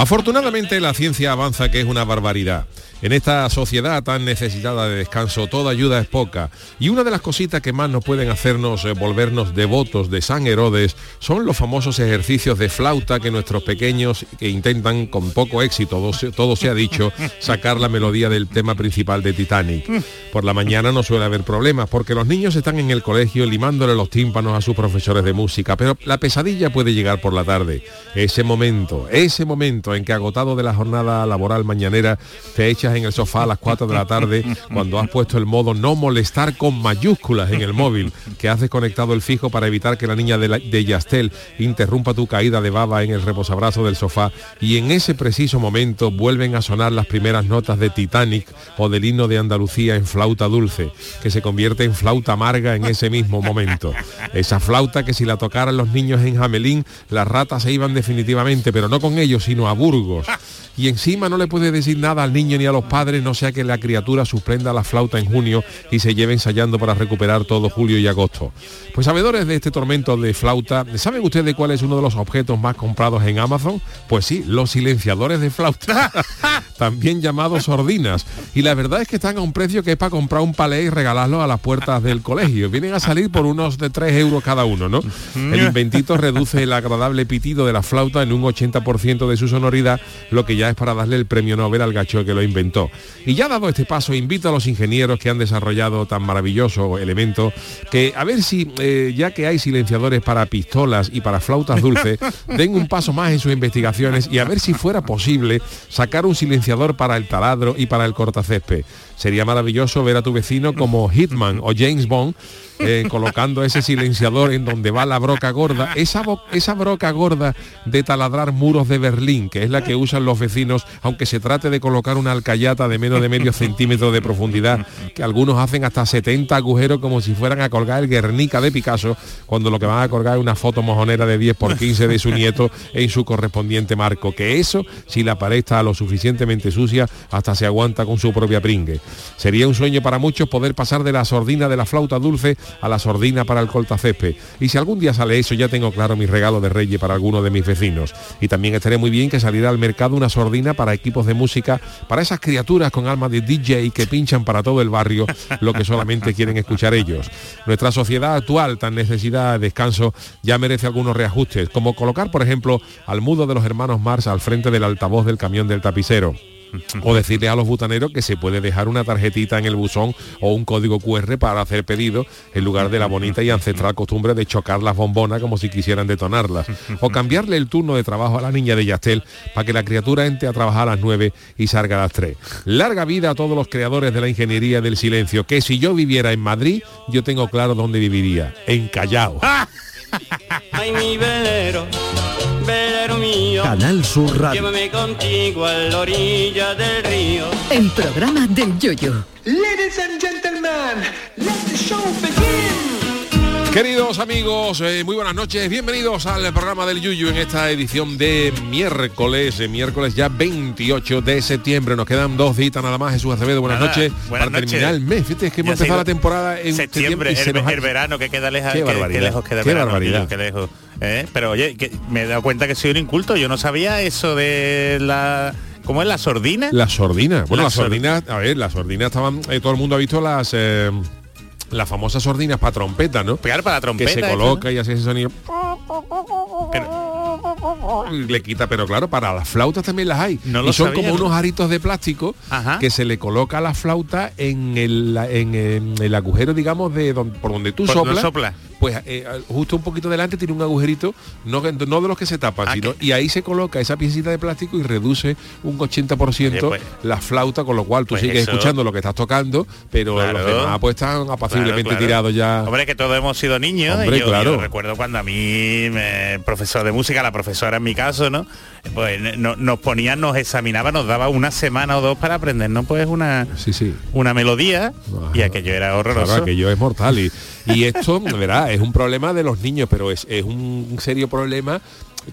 Afortunadamente la ciencia avanza que es una barbaridad. En esta sociedad tan necesitada de descanso, toda ayuda es poca. Y una de las cositas que más nos pueden hacernos eh, volvernos devotos de San Herodes son los famosos ejercicios de flauta que nuestros pequeños que intentan con poco éxito, todo se, ha dicho, sacar la melodía del tema principal de Titanic. Por la mañana no suele haber problemas porque los niños están en el colegio limándole los tímpanos a sus profesores de música, pero la pesadilla puede llegar por la tarde. Ese momento, ese momento en que agotado de la jornada laboral mañanera te echas en el sofá a las 4 de la tarde cuando has puesto el modo no molestar con mayúsculas en el móvil, que has desconectado el fijo para evitar que la niña de, la- de Yastel interrumpa tu caída de baba en el reposabrazo del sofá y en ese preciso momento vuelven a sonar las primeras notas de Titanic o del himno de Andalucía en flauta dulce, que se convierte en flauta amarga en ese mismo momento. Esa flauta que si la tocaran los niños en Jamelín, las ratas se iban definitivamente, pero no con ellos, sino a Burgos. Y encima no le puede decir nada al niño ni a los padres, no sea que la criatura suspenda la flauta en junio y se lleve ensayando para recuperar todo julio y agosto. Pues sabedores de este tormento de flauta, ¿saben ustedes cuál es uno de los objetos más comprados en Amazon? Pues sí, los silenciadores de flauta, también llamados sordinas. Y la verdad es que están a un precio que es para comprar un palé y regalarlo a las puertas del colegio. Vienen a salir por unos de 3 euros cada uno, ¿no? El inventito reduce el agradable pitido de la flauta en un 80% de su sonoridad, lo que ya es para darle el premio Nobel al gacho que lo inventó. Y ya dado este paso, invito a los ingenieros que han desarrollado tan maravilloso elemento, que a ver si, eh, ya que hay silenciadores para pistolas y para flautas dulces, den un paso más en sus investigaciones y a ver si fuera posible sacar un silenciador para el taladro y para el cortacésped. Sería maravilloso ver a tu vecino como Hitman o James Bond eh, colocando ese silenciador en donde va la broca gorda, esa, esa broca gorda de taladrar muros de Berlín, que es la que usan los vecinos, aunque se trate de colocar una alcayata de menos de medio centímetro de profundidad, que algunos hacen hasta 70 agujeros como si fueran a colgar el Guernica de Picasso, cuando lo que van a colgar es una foto mojonera de 10 por 15 de su nieto en su correspondiente marco, que eso, si la pared está lo suficientemente sucia, hasta se aguanta con su propia pringue. Sería un sueño para muchos poder pasar de la sordina de la flauta dulce a la sordina para el coltacésped. Y si algún día sale eso, ya tengo claro mi regalo de Reyes para alguno de mis vecinos. Y también estaría muy bien que saliera al mercado una sordina para equipos de música, para esas criaturas con alma de DJ que pinchan para todo el barrio lo que solamente quieren escuchar ellos. Nuestra sociedad actual, tan necesitada de descanso, ya merece algunos reajustes, como colocar, por ejemplo, al mudo de los hermanos Mars al frente del altavoz del camión del tapicero. O decirle a los butaneros que se puede dejar una tarjetita en el buzón o un código QR para hacer pedido en lugar de la bonita y ancestral costumbre de chocar las bombonas como si quisieran detonarlas. O cambiarle el turno de trabajo a la niña de Yastel para que la criatura entre a trabajar a las 9 y salga a las 3. Larga vida a todos los creadores de la ingeniería del silencio, que si yo viviera en Madrid, yo tengo claro dónde viviría, en Callao. velero mío. Canal Sur Radio. Llévame contigo a la orilla del río. El programa del Yoyo. Ladies and gentlemen, let the show begin. Queridos amigos, eh, muy buenas noches, bienvenidos al programa del Yuyu en esta edición de miércoles, eh, miércoles ya 28 de septiembre. Nos quedan dos días nada más, Jesús Acevedo, buenas Nada, noches. buenas para noches. terminar el mes, fíjate, es que hemos empezado la temporada en septiembre, y se el, nos ha- el verano que queda leja- Qué que- que, barbaridad, lejos queda qué verano, barbaridad. tío, qué lejos. ¿Eh? Pero oye, que me he dado cuenta que soy un inculto, yo no sabía eso de la ¿cómo es la sordina? La sordina. Bueno, La las sor- sordinas, a ver, las sordinas estaban, eh, todo el mundo ha visto las eh, las famosas sordinas para trompeta, ¿no? Pegar para la trompeta. que se coloca y hace ese sonido. Pero- le quita, pero claro, para las flautas también las hay. No y son sabía, como ¿no? unos aritos de plástico Ajá. que se le coloca a la flauta en el, en, en el agujero, digamos, de don- por donde tú Por soplas. sopla. Pues eh, justo un poquito delante tiene un agujerito, no, no de los que se tapan, Ah, sino, y ahí se coloca esa piecita de plástico y reduce un 80% Oye, pues- la flauta, con lo cual tú pues sigues eso- escuchando lo que estás tocando, pero Claro. los demás pues están apaciblemente Claro, claro. tirados ya. Hombre, que todos hemos sido niños. Hombre, y yo, claro. yo recuerdo cuando a mí, me- profesor de música, la profesora en mi caso, ¿no? Pues no- nos ponía, nos examinaba, nos daba una semana o dos para aprendernos pues una, Sí, sí. una melodía y Ajá. aquello era horroroso. Aquello es mortal y, y esto, verá, es un problema de los niños, pero es, es un serio problema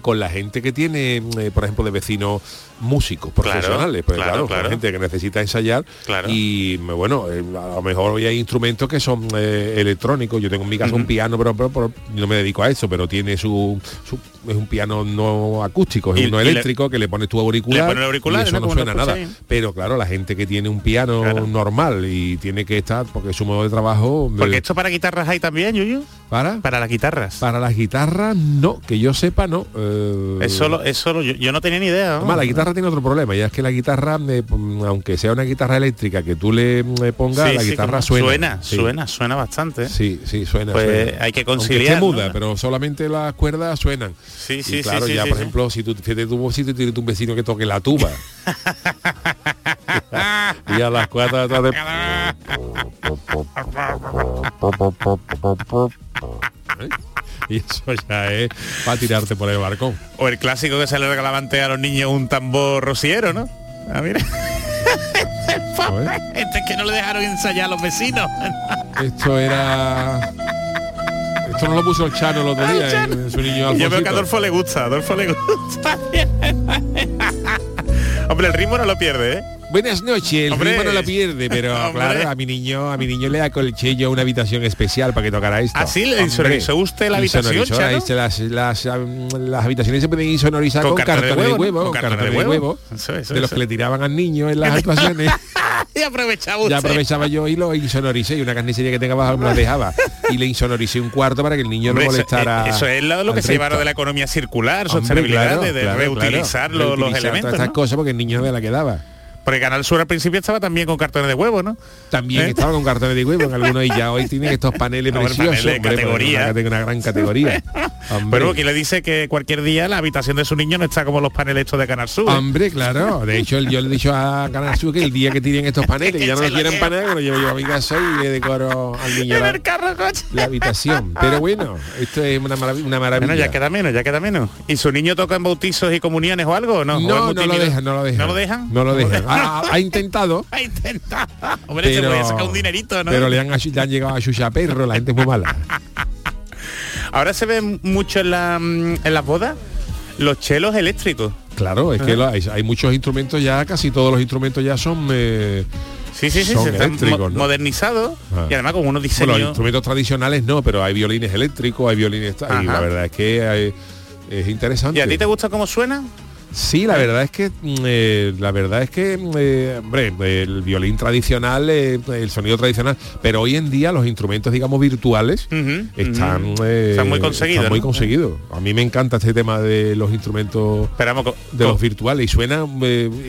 con la gente que tiene, eh, por ejemplo, de vecinos músicos profesionales, pues claro, claro, con claro. gente que necesita ensayar Claro. y bueno, eh, a lo mejor hoy hay instrumentos que son eh, electrónicos. Yo tengo en mi casa un piano, pero, pero- pero no me dedico a eso, pero tiene su, su- es un piano no acústico, es Y- uno le- eléctrico que le pones tu auricular, Le pones el auricular, y eso ¿no? suena nada. Pero claro, la gente que tiene un piano normal y tiene que estar, porque su modo de trabajo Porque esto para guitarras hay también, Yuyu. para Para las guitarras. para las guitarras no, que yo sepa no. Eh, Es solo, es solo, yo, yo no tenía ni idea. ¿no? Además, la guitarra tiene otro problema, ya es que la guitarra, eh, aunque sea una guitarra eléctrica que tú le eh, pongas, Sí, la sí, guitarra suena. Suena, Sí. suena, suena bastante. Sí, sí, suena. Pues suena. hay que conciliar, muda, ¿no? pero solamente las cuerdas suenan. Sí, Y sí, sí, claro, ya por ejemplo, si tú fíjate tú, si tú tienes un vecino que toque la tuba. y a las cuatro de ¿Eh? Y eso ya es para tirarte por el balcón. O el clásico que se le regalaba antes a los niños un tambor rociero, ¿no? Ah, mira. Este es que no le dejaron ensayar a los vecinos. Esto era. Esto no lo puso el Chano el otro día, en su niño Yo veo que a. Adolfo le gusta, a Adolfo le gusta. Hombre, el ritmo no lo pierde, ¿eh? Buenas noches, el Hombre. no la pierde, pero claro, a mi niño, a mi niño le acolché yo una habitación especial para que tocara esto. ¿Ah, sí? ¿Le insonorizó usted la habitación, Chano? se las, las, las habitaciones se pueden insonorizar con, cartones de huevo, ¿no? con cartones de huevo, Eso, eso, de los eso. que le tiraban al niño en las actuaciones. y aprovechaba usted. ya aprovechaba yo y lo insonoricé y una carnicería que tenga abajo me la dejaba y le insonoricé un cuarto para que el niño Hombre, no molestara eh, eso es lo, lo que se llevaron de la economía circular, Hombre, sostenibilidad, claro, de, de claro, reutilizar claro. los- elementos. todas estas ¿no? cosas porque el niño de la quedaba. Porque Canal Sur al principio estaba también con cartones de huevo, ¿no? También ¿Eh? estaba con cartones de huevo en algunos y ya hoy tienen estos paneles Hombre, preciosos. paneles de hombre, categoría. Una, una gran categoría. Hombre. Pero aquí le dice que cualquier día la habitación de su niño no está como los paneles estos de Canal Sur. ¿eh? Hombre, claro. De hecho, yo le he dicho a Canal Sur que el día que tiren estos paneles, que ya no lo quieren paneles, lo llevo yo a mi casa y le decoro al niño en la, el carro coche. la habitación. Pero bueno, esto es una, marav- una maravilla. Bueno, ya queda menos, ya queda menos. ¿Y su niño toca en bautizos y comuniones o algo o no? ¿O es no, no lo dejan, no lo dejan. ¿No lo dejan? No lo dejan. Ha, ha intentado, Ha intentado. Hombre, se pero, puede sacar un dinerito, ¿no? pero le han, achu- le han llegado a chucha perro, la gente es muy mala. Ahora se ve mucho en, la, mm, en las bodas los chelos eléctricos. Claro, es que lo- hay, hay muchos instrumentos ya, casi todos los instrumentos ya son eh, Sí, sí, sí, Son se están eléctricos, mo- ¿no? modernizados Ah. y además con unos Bueno, los diseños. instrumentos tradicionales no, pero hay violines eléctricos, hay violines y Ajá. la verdad es que hay- es interesante. ¿Y a ti te gusta cómo suena? Sí, la verdad es que mm, eh, la verdad es que mm, eh, hombre, el violín tradicional, eh, el sonido tradicional, pero hoy en día los instrumentos, digamos, virtuales están, eh, Están muy conseguidos, están muy ¿no? conseguidos. A mí me encanta este tema de los instrumentos co- de los virtuales y suena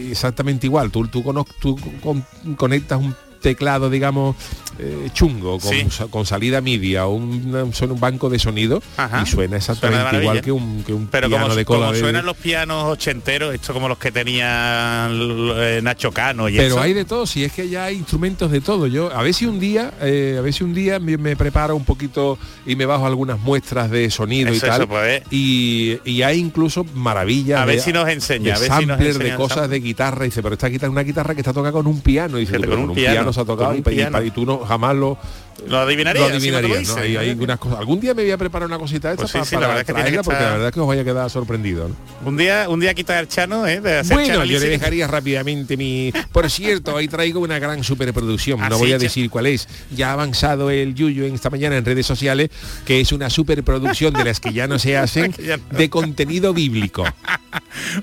exactamente igual. Tú, tú, tú con- conectas un teclado, digamos, eh, chungo, con, Sí. sa- con salida media o un, son un banco de sonido Ajá. y suena exactamente Suena igual que un, que un pero piano como, de cola como de- suenan los pianos ochenteros, esto como los que tenía eh, Nacho Cano y pero eso. hay de todo, si es que ya hay instrumentos de todo. Yo a ver si un día, eh, a ver si un día me, me preparo un poquito y me bajo algunas muestras de sonido Eso, y tal. eso, pues, y, y hay incluso maravillas. A ver de- si nos enseña, de a ver si nos samplers, de enseña cosas de guitarra. Y dice, pero esta guitarra es una guitarra que está tocada con un piano. Y dice, con un piano, se ha tocado y, y tú no jamás lo Lo adivinaría, lo adivinarías, ¿no? Hay, hay algunas cosas. Algún día me voy a preparar una cosita de Pues estas sí, sí, pa- la para verdad que que porque la verdad es que os vaya a quedar sorprendido. ¿no? Un día, un día quita el chano, ¿eh? De hacer Bueno, yo le dejaría rápidamente mi... Por cierto, hoy traigo una gran superproducción, Ah, no voy a decir cuál es. Ya ha avanzado el Yuyo en esta mañana en redes sociales, que es una superproducción de las que ya no se hacen, de contenido bíblico.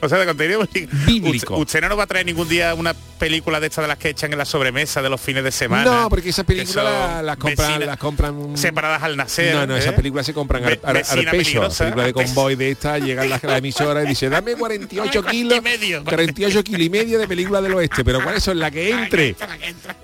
O sea, de contenido Bíblico. Usted, usted no nos va a traer ningún día una película de estas de las que echan en la sobremesa de los fines de semana. No, porque esa película Eso- la, la compran, Vecina- las compran separadas al nacer. No, no, esas ¿eh? películas se compran al, al- peso. Película de convoy de esta, llegan las la emisora y dice, dame 48 Dame kilos, y medio. 48 kilos y medio de película del oeste, pero ¿cuáles son? La que entre.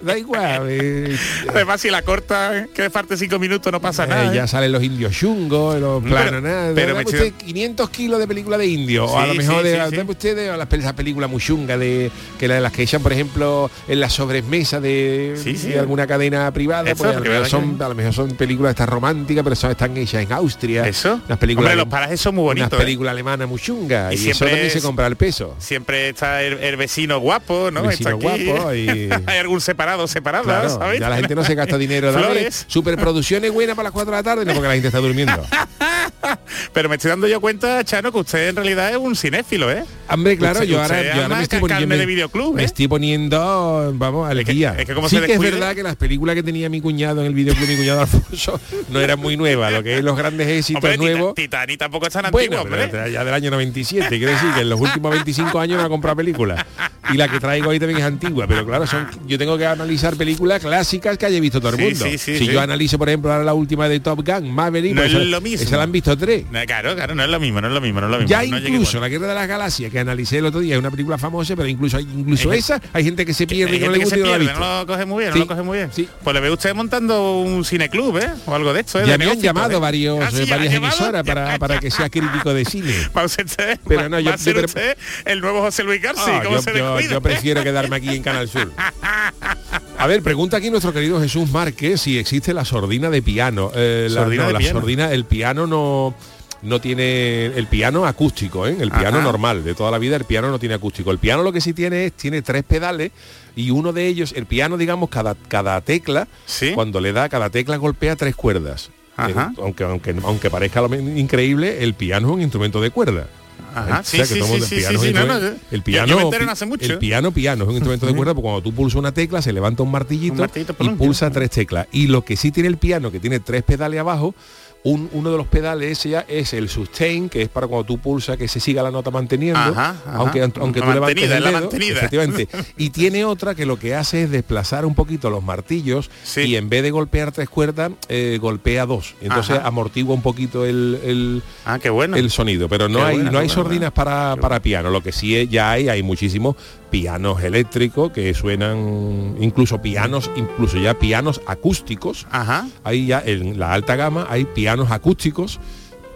Da igual. eh, Además, si la corta, que parte cinco minutos, no pasa eh, nada. ya ¿eh? salen los indios chungos, los planos, nada. pero me usted estoy- 500 kilos de película de indio, o a lo mejor sí, de, sí, sí. dame usted de las, pel- esa película muy chunga de que la de las que echan, por ejemplo, en la sobremesa de, alguna cadena privada, Eso, pues, verdad son, a lo mejor son películas estas románticas, pero son, están hechas en Austria. Eso. Unas películas Hombre, los parajes son muy bonitos. ¿eh? películas alemanas muy chungas Y y, eso siempre también se compra al peso. Siempre está el, el vecino guapo, ¿no? El vecino está aquí. guapo y- Hay algún separado, separada, Claro, ¿sabes? ya la gente no se gasta dinero. Flores. superproducciones buenas para las 4 de la tarde, no porque la gente está durmiendo. Pero me estoy dando yo cuenta, Chano, que usted en realidad es un cinéfilo, ¿eh? Hombre, claro, yo ahora, yo me estoy poniendo de videoclub, me ¿eh? estoy poniendo, vamos, al día. es que como sí se que es verdad que las películas que tenía mi cuñado en el videoclub, mi cuñado Alfonso, no eran muy nuevas, lo que es los grandes éxitos Hombre, nuevos. Titanic tampoco es tan Bueno, antiguo, pero hombre. ya del año 97, quiero decir que en los últimos 25 años no ha comprado películas. Y la que traigo ahí también es antigua, pero claro, son, yo tengo que analizar películas clásicas que haya visto todo el mundo. sí, sí, si yo analizo, por ejemplo, ahora la última de Top Gun, Maverick, No pues es esa- lo mismo. Esa la han visto tres. No, claro, claro, no es lo mismo, no es lo mismo, no es lo mismo. Ya no incluso la Guerra de las Galaxias que analicé el otro día es una película famosa, pero incluso hay- incluso Hay esa hay gente que se pierde que no le gusta y no la ha pierde, visto. no lo coge muy bien, Sí, no lo coge muy bien. sí. Pues le ve usted montando un cineclub, ¿eh? O algo de esto, ¿eh? Ya De me han llamado ¿eh? varios, Ah, sí, eh, varias emisoras para, para que sea crítico de cine. Va a ser usted, Pero no, yo- va a ser yo pre- usted el nuevo José Luis García, Ah, ¿cómo yo, prefiero quedarme aquí en Canal Sur. A ver, pregunta aquí nuestro querido Jesús Márquez si existe la sordina de piano. Eh, la, Sordina no, de la piano. sordina, el piano no no tiene el piano acústico, ¿eh? el piano Ajá. normal de toda la vida, el piano no tiene acústico. El piano lo que sí tiene es tiene tres pedales y uno de ellos, el piano, digamos, cada cada tecla, Sí. cuando le da cada tecla golpea tres cuerdas. Ajá. Eh, aunque, aunque, aunque parezca lo increíble, el piano es un instrumento de cuerda. Ajá, ¿Eh? sí, sí, sí, el piano el piano piano piano es un instrumento de cuerda porque cuando tú pulsas una tecla se levanta un martillito, Un martillito y pulsa tres teclas y lo que sí tiene el piano que tiene tres pedales abajo un- uno de los pedales ese ya es el sustain que es para cuando tú pulsas que se siga la nota manteniendo Ajá, ajá. aunque aunque La tú levantes el dedo, mantenida. efectivamente y tiene otra que lo que hace es desplazar un poquito los martillos Sí. y en vez de golpear tres cuerdas eh, golpea dos entonces Ajá. amortigua un poquito el, el- Ah, qué bueno. el sonido, pero no Qué hay buena, no hay sordinas para, para piano. Lo que sí es- ya hay, hay muchísimos pianos eléctricos que suenan, incluso pianos, incluso ya pianos acústicos. Ajá. Hay ya en la alta gama hay pianos acústicos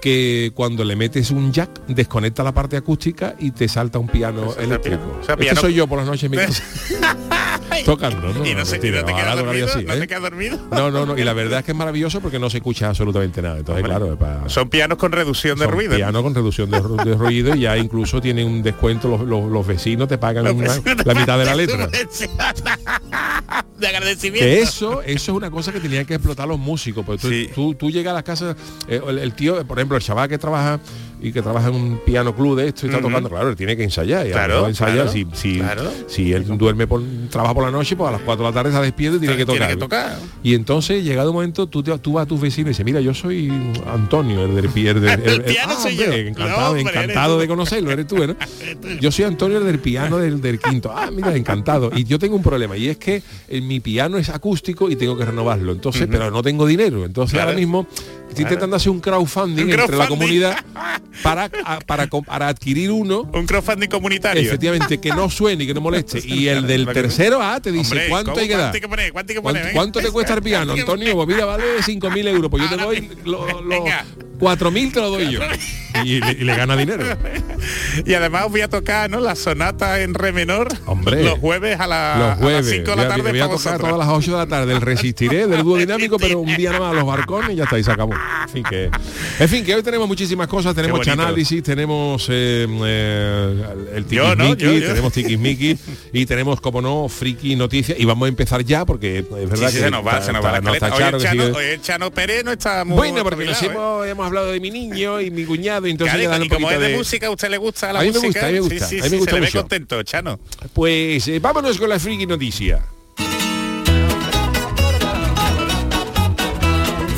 que cuando le metes un jack desconecta la parte acústica y te salta un piano eléctrico. O sea, Este soy yo por las noches tocando, ¿no? y no, se, y mentira, no te dormido, así, no ¿eh? te quedas dormido. No, no, no, y la verdad es que es maravilloso porque no se escucha absolutamente nada. Entonces, Hombre, claro, para- Son pianos con reducción de son ruido. piano con reducción de, ru- de ruido y ya incluso tienen un descuento los, los- los vecinos te pagan una- vecinos la mitad de la letra de agradecimiento. que eso eso es una cosa que tenían que explotar los músicos porque tú, Sí. tú, tú llegas a las casas eh, el, el tío por ejemplo el chaval que trabaja y que trabaja en un piano club de esto y está tocando claro él tiene que ensayar y Claro, ensaya claro, si, si, claro. si él duerme por trabaja por la noche pues a las 4 de la tarde se despierta y tiene que tocar. Tiene que tocar. y entonces llegado un momento tú, te- tú vas a tus vecinos y dices mira yo soy Antonio el del pi- el del- el- El piano ah, soy hombre, yo. encantado No, encantado de conocerlo eres tú ¿no? yo soy Antonio el del piano del, del quinto. Ah mira encantado. Y yo tengo un problema y es que eh, mi piano es acústico y tengo que renovarlo. Entonces pero no tengo dinero. Entonces ahora mismo estoy intentando hacer un crowdfunding, Un entre la comunidad para, a- para, para adquirir uno Un crowdfunding comunitario. efectivamente que no suene y que no moleste y el del tercero A te dice Hombre, cuánto hay que dar ¿Cuánto hay que poner? ¿Cuánto hay que poner? ¿Cuánto, Venga. cuánto te cuesta el piano, ¿Cuánto hay que Antonio? Pues mira, vale 5.000 euros. Pues yo te doy los Venga. 4.000 te lo doy yo. Y, le- y le gana dinero. Y además voy a tocar, ¿no? La sonata en re menor. Hombre. Los jueves a, la, las jueves. 5 de la tarde. voy a tocar vosotros. todas las 8 de la tarde. El resistiré del dúo dinámico, pero un día nada más a los barcones y ya está, y se acabó. En fin, que, en fin, que hoy tenemos muchísimas cosas. Tenemos análisis, tenemos eh, eh, el Yo, ¿no? tiquismiqui, Yo, yo. tenemos tiquismiqui y tenemos, como no, friki noticias. Y vamos a empezar ya porque es verdad Sí, sí, que se nos va, está- se nos va la está- no está hoy, Chano, hoy Chano Pérez no está muy Bueno, porque nos ¿eh? hemos, hemos hablado de mi niño y mi cuñado, y entonces Claro, le dan y un como es de, de... música, ¿a usted le gusta la A mí me música? gusta, a mí me Sí, gusta, sí, a mí me sí, gusta se le ve mucho. contento, Chano. Pues eh, vámonos con la friki noticia.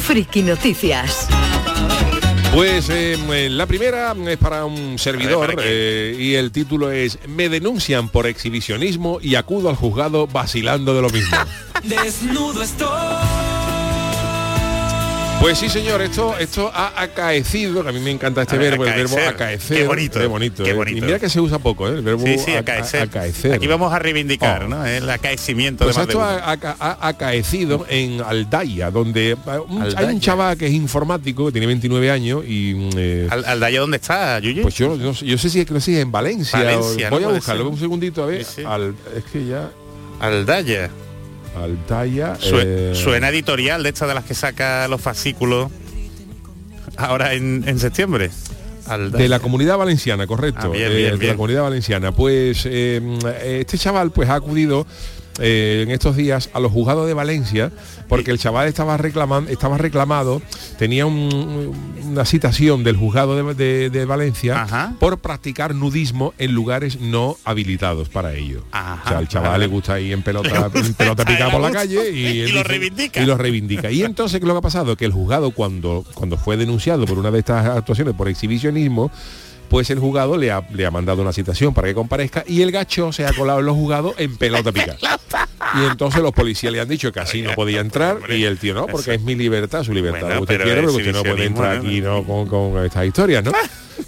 Friki Noticias. Pues eh, eh, la primera es para un servidor eh, y el título es Me denuncian por exhibicionismo y acudo al juzgado vacilando de lo mismo. Desnudo estoy Pues sí, señor, esto, esto ha acaecido, que a mí me encanta este ver, verbo, el verbo acaecer. acaecer. Qué bonito, Qué bonito. qué ¿eh? Y mira que se usa poco, ¿eh? El verbo Sí, sí, acaecer. acaecer. Aquí vamos a reivindicar, Oh. ¿no? El acaecimiento Pues de esto ha, ha- acaecido en Aldaya, donde eh, hay un chaval que es informático, que tiene 29 años y... mm, eh, Al, Aldaya, ¿dónde está, Yuyu? pues yo, yo sé si es, no sé si es en Valencia. Valencia, o- ¿no? voy a buscarlo ser. un segundito a ver. Sí. Al- es que ya... Aldaya. Aldaya... Sue- eh, Suena editorial de estas de las que saca los fascículos ahora en, en septiembre. Aldaya. De la comunidad valenciana, correcto. Ah, bien, eh, bien, de la comunidad valenciana. Pues eh, este chaval pues ha acudido eh, en estos días a los juzgados de Valencia porque el chaval estaba reclamando, estaba reclamado, tenía un- una citación del juzgado de, de- de Valencia Ajá. por practicar nudismo en lugares no habilitados para ello. Ajá, o sea, al chaval le gusta ir en pelota, en pelota picada por la calle y, lo reivindica. Y lo reivindica. Y entonces, ¿qué es lo que ha pasado? Que el juzgado, cuando, cuando fue denunciado por una de estas actuaciones por exhibicionismo, pues el juzgado le ha, le ha mandado una citación para que comparezca y el gacho se ha colado en los juzgados en pelota picada. Y entonces los policías le han dicho que así no podía entrar y el tío no, porque es mi libertad, su libertad. Bueno, usted pero quiere, pero usted no puede entrar aquí ¿no? con, con estas historias, ¿no?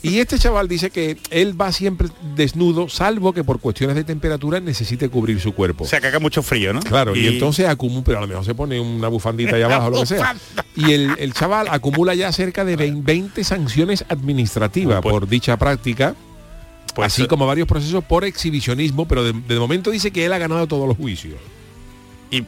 Y este chaval dice que él va siempre desnudo, salvo que por cuestiones de temperatura necesite cubrir su cuerpo. O sea, que haga mucho frío, ¿no? Claro, y, entonces acumula, pero a lo mejor se pone una bufandita ahí abajo, lo que sea. Y el, el chaval acumula ya cerca de 20, 20 sanciones administrativas Pues- por dicha práctica, Pues, así como varios procesos por exhibicionismo, pero de, de momento dice que él ha ganado todos los juicios. Y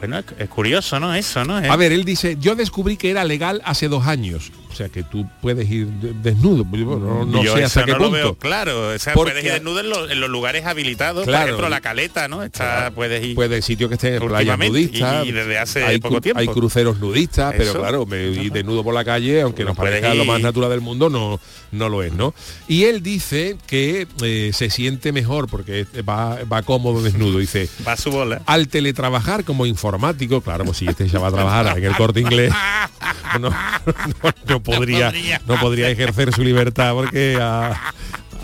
bueno, es, es curioso, ¿no? Eso, ¿no? A ver, él dice, yo descubrí que era legal hace dos años. O sea, que tú puedes ir de- desnudo. No, no Yo sé hasta qué no lo punto. veo claro. O sea, Porque- puedes ir desnudo en los, en los lugares habilitados. Claro. Por ejemplo, la caleta, ¿no? Está, puedes ir. Puede sitio que esté en playas nudistas. y- y desde hace hay, poco tiempo. hay cruceros nudistas, pero claro, me, ir desnudo por la calle, aunque No nos parezca puedes lo más ir- natural del mundo, no, no lo es, ¿no? Y él dice que eh, se siente mejor porque va, va cómodo desnudo. Dice, Va su bola. al teletrabajar como informático, claro, pues si este ya va a trabajar en el corte inglés, no, no- no podría, podría. no podría ejercer su libertad porque a,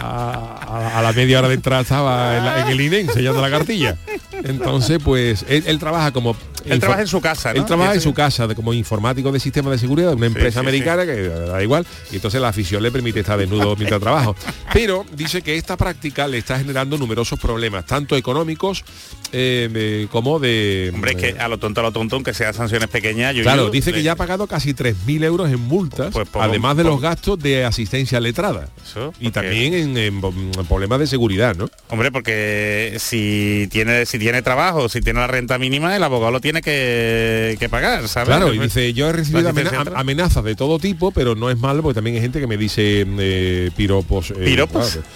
a- a la media hora de entrada estaba en, la- en el INE sellando la cartilla. Entonces, pues él, él trabaja como... Él trabaja en su casa, ¿no? Él trabaja en su casa de- como informático de sistemas de seguridad de una empresa sí, americana que da igual y entonces la afición le permite estar desnudo mientras trabaja. Pero dice que esta práctica le está generando numerosos problemas, tanto económicos eh, eh, como de... Hombre, es que a lo tonto, a lo tonto, aunque sea sanciones pequeñas, yo Claro, yo- dice que ya ha pagado casi 3.000 euros en multas, Pues además de los gastos de asistencia letrada. Eso, Y también en, en- en problemas de seguridad, ¿no? Hombre, porque si tiene si tiene trabajo, si tiene la renta mínima, el abogado lo tiene que, que pagar, ¿sabes? Claro, y dice, yo he recibido amenazas de todo tipo, pero no es malo porque también hay gente que me dice eh, piropos. eh, ¿Piropos? claro.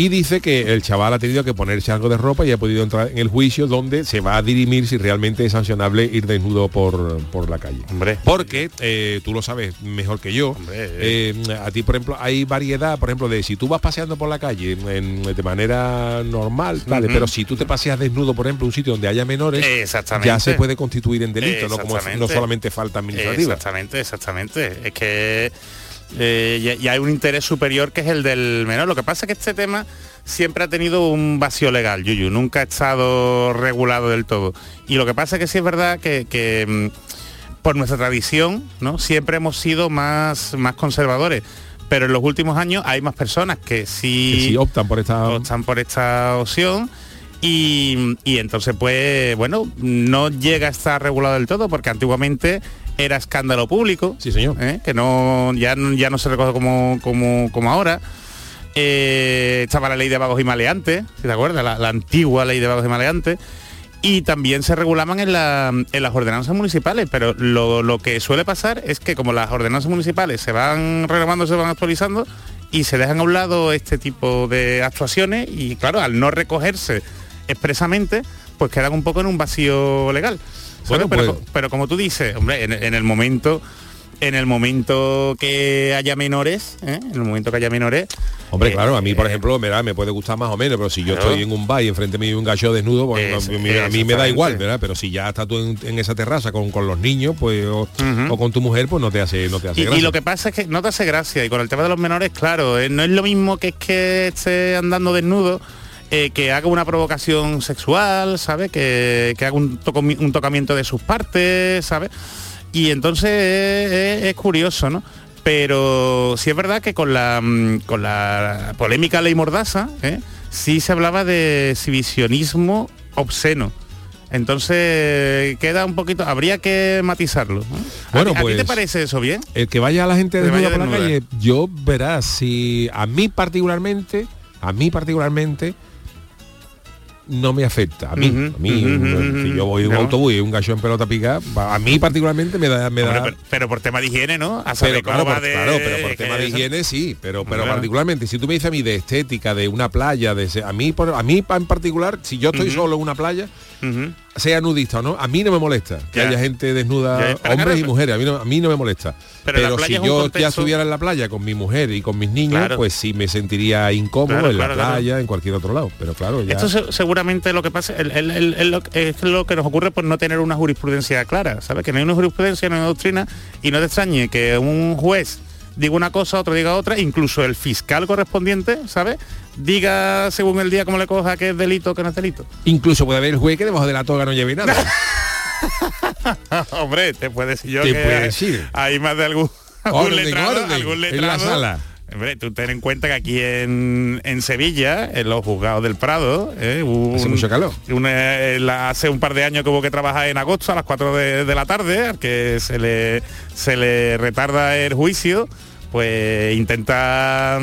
Y dice que el chaval ha tenido que ponerse algo de ropa y ha podido entrar en el juicio donde se va a dirimir si realmente es sancionable ir desnudo por, por la calle. Hombre. Porque eh, tú lo sabes mejor que yo. Hombre, eh, a ti, por ejemplo, hay variedad, por ejemplo, de si tú vas paseando por la calle en- de manera normal, vale, pero si tú te paseas desnudo, por ejemplo, en un sitio donde haya menores, Exactamente. ya se puede constituir en delito, no como no solamente falta administrativa. Exactamente, exactamente. Es que eh, y, y hay un interés superior que es el del menor. Lo que pasa es que este tema siempre ha tenido un vacío legal, Yuyu, nunca ha estado regulado del todo. Y lo que pasa es que sí es verdad que, que, mm, por nuestra tradición, ¿no? Siempre hemos sido más, más conservadores. Pero en los últimos años hay más personas que sí, que sí optan por esta optan por esta opción y, y entonces pues bueno no llega a estar regulado del todo porque antiguamente era escándalo público Sí, señor. ¿eh? que no ya, no- ya no se recoge como, como, como ahora Eh, estaba la ley de vagos y maleantes si te acuerdas la, la antigua ley de vagos y maleantes y también se regulaban en, la- en las ordenanzas municipales, pero lo, lo que suele pasar es que como las ordenanzas municipales se van renovando, se van actualizando y se dejan a un lado este tipo de actuaciones y claro, al no recogerse expresamente, pues quedan un poco en un vacío legal. Bueno, pero, pues- pero como tú dices, hombre, en, en el momento en el momento que haya menores, ¿eh? en el momento que haya menores, Hombre, eh, claro, a mí, por eh, ejemplo, verá, me puede gustar más o menos, pero si yo Claro. estoy en un bar y enfrente mío hay un gallo desnudo, pues Es- a, mí, a mí me da igual, ¿verdad? Pero si ya estás tú en, en esa terraza con, con los niños, pues o, con tu mujer, pues no te hace, no te hace Y, lo que pasa es que no te hace gracia. Y con el tema de los menores, claro, no es lo mismo que es que esté andando desnudo, eh, que haga una provocación sexual, ¿sabes? Que, que haga un, tocamiento de sus partes, ¿sabes? Y entonces es, curioso, ¿no? Pero sí es verdad que con la, mm, con la polémica ley Mordaza, ¿eh? sí se hablaba de exhibicionismo obsceno. Entonces queda un poquito, habría que matizarlo. ¿no? ¿A Bueno, ¿A, ti te pues- parece eso bien? El que vaya a la gente por la calle, yo verás, si a mí particularmente, a mí particularmente, no me afecta. A mí, a mí, un- si yo voy en un no. autobús y un gallo en pelota pica, a mí particularmente me da, me da pero, pero por tema de higiene, ¿no? A pero saber cómo claro, va por, de- claro, pero por tema de eso- higiene sí, pero pero particularmente si tú me dices a mí de estética, de una playa, de ese- a mí por- a mí en particular, si yo estoy solo en una playa, Sea nudista o no, a mí no me molesta que Ya. haya gente desnuda, hombres claro, y mujeres, a mí no, a mí no me molesta. Pero si yo ya estuviera en la playa con mi mujer y con mis niños, Claro. pues sí me sentiría incómodo Claro, en la playa, en cualquier otro lado. Pero claro, ya. Esto se- seguramente lo que pasa el- el- el- el- lo- es lo que nos ocurre por no tener una jurisprudencia clara, ¿sabes? Que no hay una jurisprudencia, no hay una doctrina y no te extrañe que un juez diga una cosa, otro diga otra, incluso el fiscal correspondiente, ¿sabes? Diga según el día como le coja que es delito, que no es delito. Incluso puede haber el juez que debajo de la toga no lleve nada. Hombre, te puede decir yo Te que puede hay- decir. hay más de algún, algún Orden, letrado, orden, algún en la letrado. sala. Hombre, tú ten en cuenta que aquí en, en Sevilla, en los juzgados del Prado, eh, hubo Hace un- mucho calor. una- eh, la- hace un par de años que hubo que trabajar en agosto a las 4 de, de la tarde, al que se le, se le retarda el juicio, pues intenta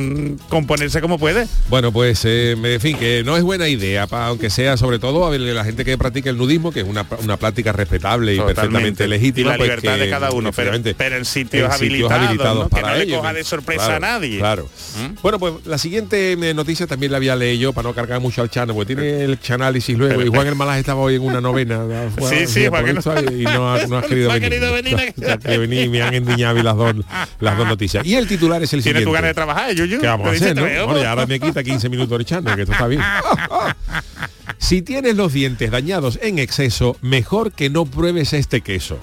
componerse como puede. Bueno, pues eh, en fin, que no es buena idea, pa- aunque sea sobre todo a ver, la gente que practica el nudismo, que es una, una práctica respetable y Totalmente. perfectamente legítima. Y la pues libertad que, de cada uno, pero, pero en sitios, habilitados, ¿no? que no le coja de sorpresa Claro, a nadie. Claro. ¿Mm? Bueno, pues la siguiente eh, noticia también la había leído para no cargar mucho al chano, porque tiene el análisis luego. Y Juan el Malas estaba hoy en una novena. Sí, sí, Juan visto, y no ha, no ha querido No ha venir. querido venir. No ha querido venir y me han endiñado las dos, las dos noticias. Y el titular es el Tiene siguiente. tu ganas de trabajar, ¿eh, Yuyu. ¿Qué vamos a hacer, no? Bueno, y ahora me quita 15 minutos echando, que esto está bien. si tienes los dientes dañados en exceso, mejor que no pruebes este queso.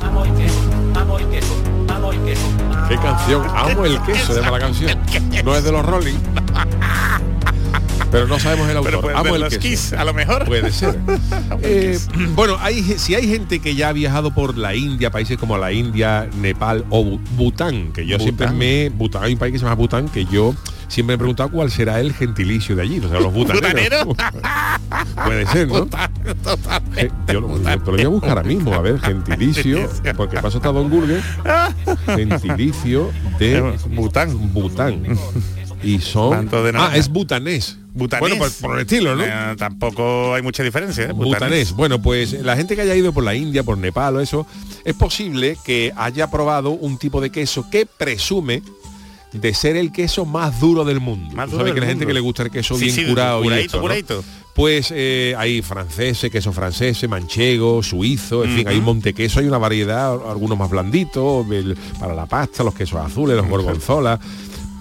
¿Qué canción? Amo el queso, llama la canción. No es de los Rolling. Pero no sabemos el Pero autor. puede Amo el los. Kiss, a lo mejor. Puede ser. Eh, bueno, hay, si hay gente que ya ha viajado por la India, países como la India, Nepal o Bu- Bután, que yo siempre me... Bután, hay un país que se llama Bután, que yo siempre me he preguntado cuál será el gentilicio de allí, o sea, los butaneros. Puede ser, ¿no? Eh, yo lo, yo te lo voy a buscar ahora mismo, a ver, gentilicio, porque paso está Don Google, gentilicio de Bután. Bután. Y son... De ah, es butanés. Butanés. Bueno, pues por el estilo, ¿no? Eh, tampoco hay mucha diferencia. ¿eh? Butanés. Bueno, pues la gente que haya ido por la India, por Nepal o eso, es posible que haya probado un tipo de queso que presume de ser el queso más duro del mundo. Más duro sabes que la gente que le gusta el queso Sí, bien sí, curado y. Pues eh, hay franceses, queso francés, manchego, suizo, en fin, hay un montequeso, hay una variedad, algunos más blanditos, el- para la pasta, los quesos azules, los gorgonzola.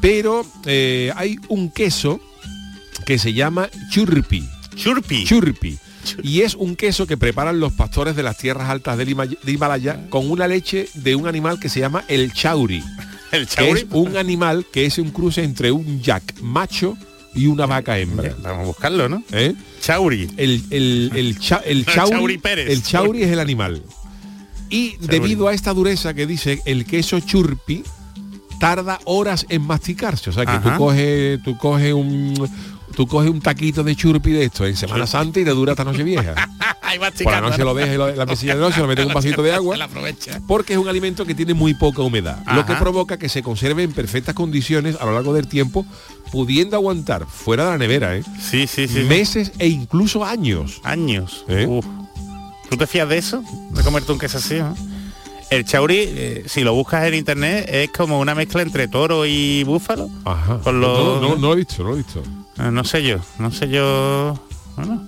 Pero eh, hay un queso que se llama churpi. Churpi. Churpi. Y es un queso que preparan los pastores de las tierras altas del Hima- de Himalaya con una leche de un animal que se llama el chauri, el que chauri. es un animal que es un cruce entre un yak macho y una vaca hembra. Vamos a buscarlo, ¿no? ¿eh? Chauri. El, el, el, cha- el El chauri, chauri Pérez. el chauri es el animal. Y debido a esta dureza que dice el queso churpi tarda horas en masticarse. O sea que tú coges, tú coges un tú coges un taquito de churpi de esto en Semana Santa y te dura hasta noche vieja. Por la noche lo dejas en la mesilla de noche, lo metes en un vasito de agua. La aprovecha. Porque es un alimento que tiene muy poca humedad, lo que provoca que se conserve en perfectas condiciones a lo largo del tiempo, pudiendo aguantar fuera de la nevera, ¿eh? Sí, sí, sí. meses e incluso años. Años. ¿Eh? Uf. ¿Tú te fías de eso? De comerte un queso así, ¿no? El chauri, eh, si lo buscas en internet, es como una mezcla entre toro y búfalo. Ajá. Con los- no, no, he visto, no lo he visto. Eh, no sé yo, no sé yo. Bueno,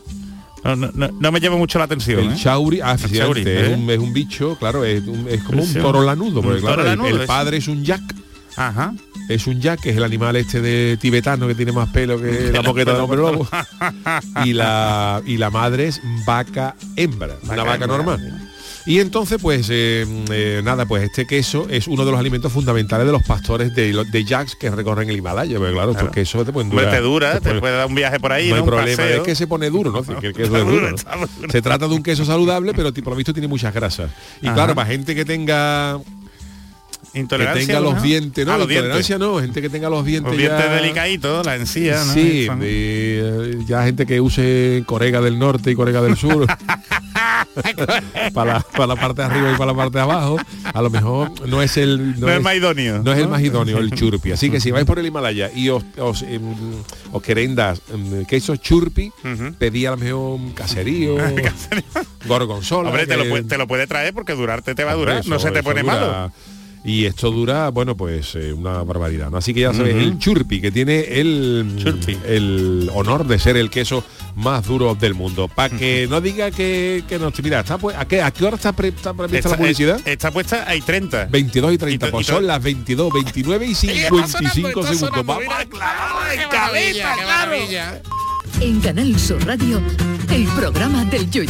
no, no- no- me llama mucho la atención. El ¿eh? chauri, ah, efectivamente, chauri, es, ¿eh? un, es un bicho, claro, es, un- es como un toro lanudo, porque claro, toro el- lanudo, el, padre es un yak, Ajá. es un yak, que es el animal este de tibetano que tiene más pelo que la moqueta de hombre lobo. y la y la madre es vaca hembra, una Vaca vaca hembra, normal. Y entonces, pues eh, eh, nada, pues este queso es uno de los alimentos fundamentales de los pastores de, de Jacks que recorren el Himalaya. Porque claro, estos quesos te pueden Hombre, durar. te dura, te pueden- puede dar un viaje por ahí, no hay ¿no? Problema, paseo. es que se pone duro, ¿no? Que el queso es duro, ¿no? Se trata de un queso saludable, pero por lo visto tiene muchas grasas. Y Ajá. claro, para gente que tenga que Intolerancia. tenga los ¿no? dientes, no, Ah, los dientes. intolerancia no, gente que tenga los dientes Los dientes ya- delicaditos, la encía, ¿no? Sí, Son- eh, ya gente que use Corega del Norte y Corega del Sur para, la, para la parte de arriba y para la parte de abajo, a lo mejor no es el No es más idóneo, no es el más idóneo el churpi. Así que si vais por el Himalaya y os, os, os queréis dar em, queso churpi, Ujú. pedí a lo mejor caserío, gorgonzola. Hombre, te lo, te lo puede traer porque durarte te va a durar, no se te pone dura- malo. Y esto dura, bueno, pues eh, una barbaridad. ¿no? Así que ya sabes, el churpi, que tiene el, Churpi. el honor de ser el queso más duro del mundo. Para que no diga que, que no... Mira, está, pues, ¿a, qué, ¿a qué hora está, pre- está prevista la publicidad? eh, está puesta, hay 30. 22 y 30, y pues y son las 22, 29 y 55 segundos. Vamos a clavar en cabeza, claro. En Canal Sur Radio, el programa del Yoyo.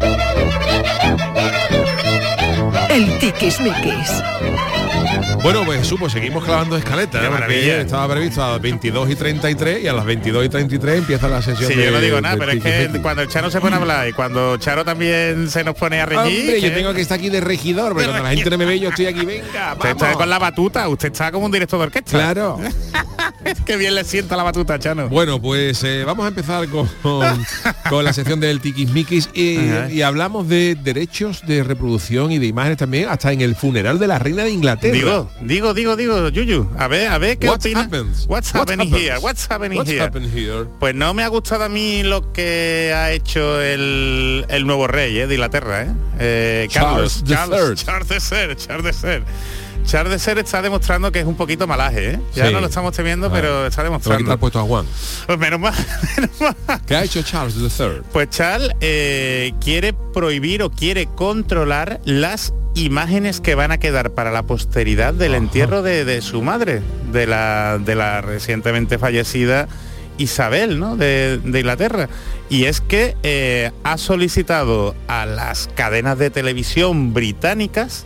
¡Vengan, vengan! El tiquismiquis. Bueno, pues Jesús, pues seguimos clavando escaleta. Maravilla. Estaba previsto a las 22 y 33 y a las 22 y 33 empieza la sesión Sí, de yo no digo nada, pero es que cuando el Charo se pone a hablar y cuando Charo también se nos pone a reñir... Hombre, yo tengo que estar aquí de regidor, porque cuando la gente no me ve, yo estoy aquí, venga, Usted está con la batuta, usted está como un director de orquesta. Claro. Qué bien le sienta la batuta, Chano. Bueno, pues eh, vamos a empezar con, con, con la sección del tiquismiquis y, Ajá. y hablamos de derechos de reproducción y de imágenes también, hasta en el funeral de la reina de Inglaterra. Digo, digo, digo, digo, Yuyu, a ver, a ver, ¿qué What opinas? happens? What's What happening happens? here? What's happening What's here? here? Pues no me ha gustado a mí lo que ha hecho el, el nuevo rey eh, de Inglaterra, ¿eh? Eh, Carlos, Charles Charles. Charles Charles III. Charles III está demostrando que es un poquito malaje, ¿eh? Ya Sí. no lo estamos temiendo, Ah. pero está demostrando. puesto a Juan. Pues menos mal, menos mal. ¿Qué ha hecho Charles III? Pues Charles eh, quiere prohibir o quiere controlar las imágenes que van a quedar para la posteridad del entierro de, de su madre, de la, de la recientemente fallecida Isabel, ¿no? De, de Inglaterra. Y es que eh, ha solicitado a las cadenas de televisión británicas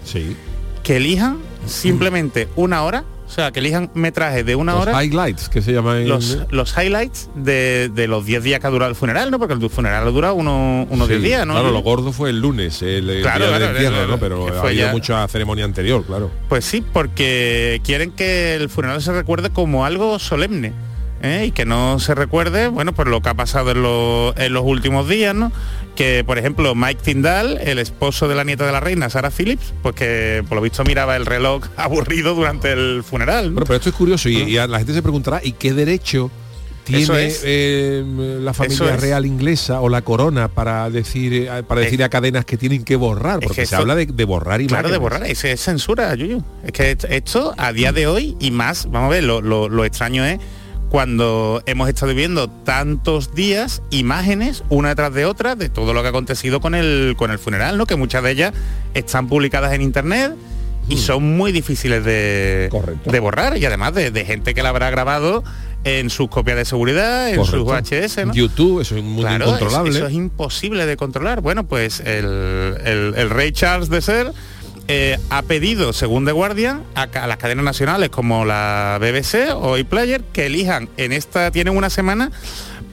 que elijan simplemente una hora, o sea, que elijan metrajes de una Los hora highlights que se llaman. los, los highlights de, de los 10 días que ha durado el funeral, ¿no? Porque el funeral dura uno- unos 10 Sí, días, ¿no? Claro, lo gordo fue el lunes, el, el Claro, día claro, del entierro, claro, ¿no? Pero ha habido ya- mucha ceremonia anterior, claro. Pues sí, porque quieren que el funeral se recuerde como algo solemne. ¿Eh? Y que no se recuerde, bueno, pues lo que ha pasado en, los- en los últimos días, ¿no? Que, por ejemplo, Mike Tyndall, el esposo de la nieta de la reina, Sarah Phillips, pues que por lo visto miraba el reloj aburrido durante el funeral. ¿no? Bueno, pero esto es curioso y, y la gente se preguntará, ¿y qué derecho tiene es. eh, la familia es. real inglesa o la corona para decir eh, para decir a cadenas que tienen que borrar? Porque que se habla de, de borrar imágenes. Claro, de borrar, es censura, Yuyu. Es que esto- esto a día de hoy y más, vamos a ver, lo, lo- lo extraño es cuando hemos estado viendo tantos días imágenes una detrás de otra de todo lo que ha acontecido con el con el funeral, ¿no? Que muchas de ellas están publicadas en internet y son muy difíciles de, de borrar y además de, de gente que la habrá grabado en sus copias de seguridad, en sus. VHS, ¿no? YouTube, eso es mundo Claro, incontrolable. Eso, eso es imposible de controlar. Bueno, pues el, el- el rey Charles de Ser eh, ha pedido, según The Guardian, a, las cadenas nacionales como la BBC o iPlayer que elijan en esta, tienen una semana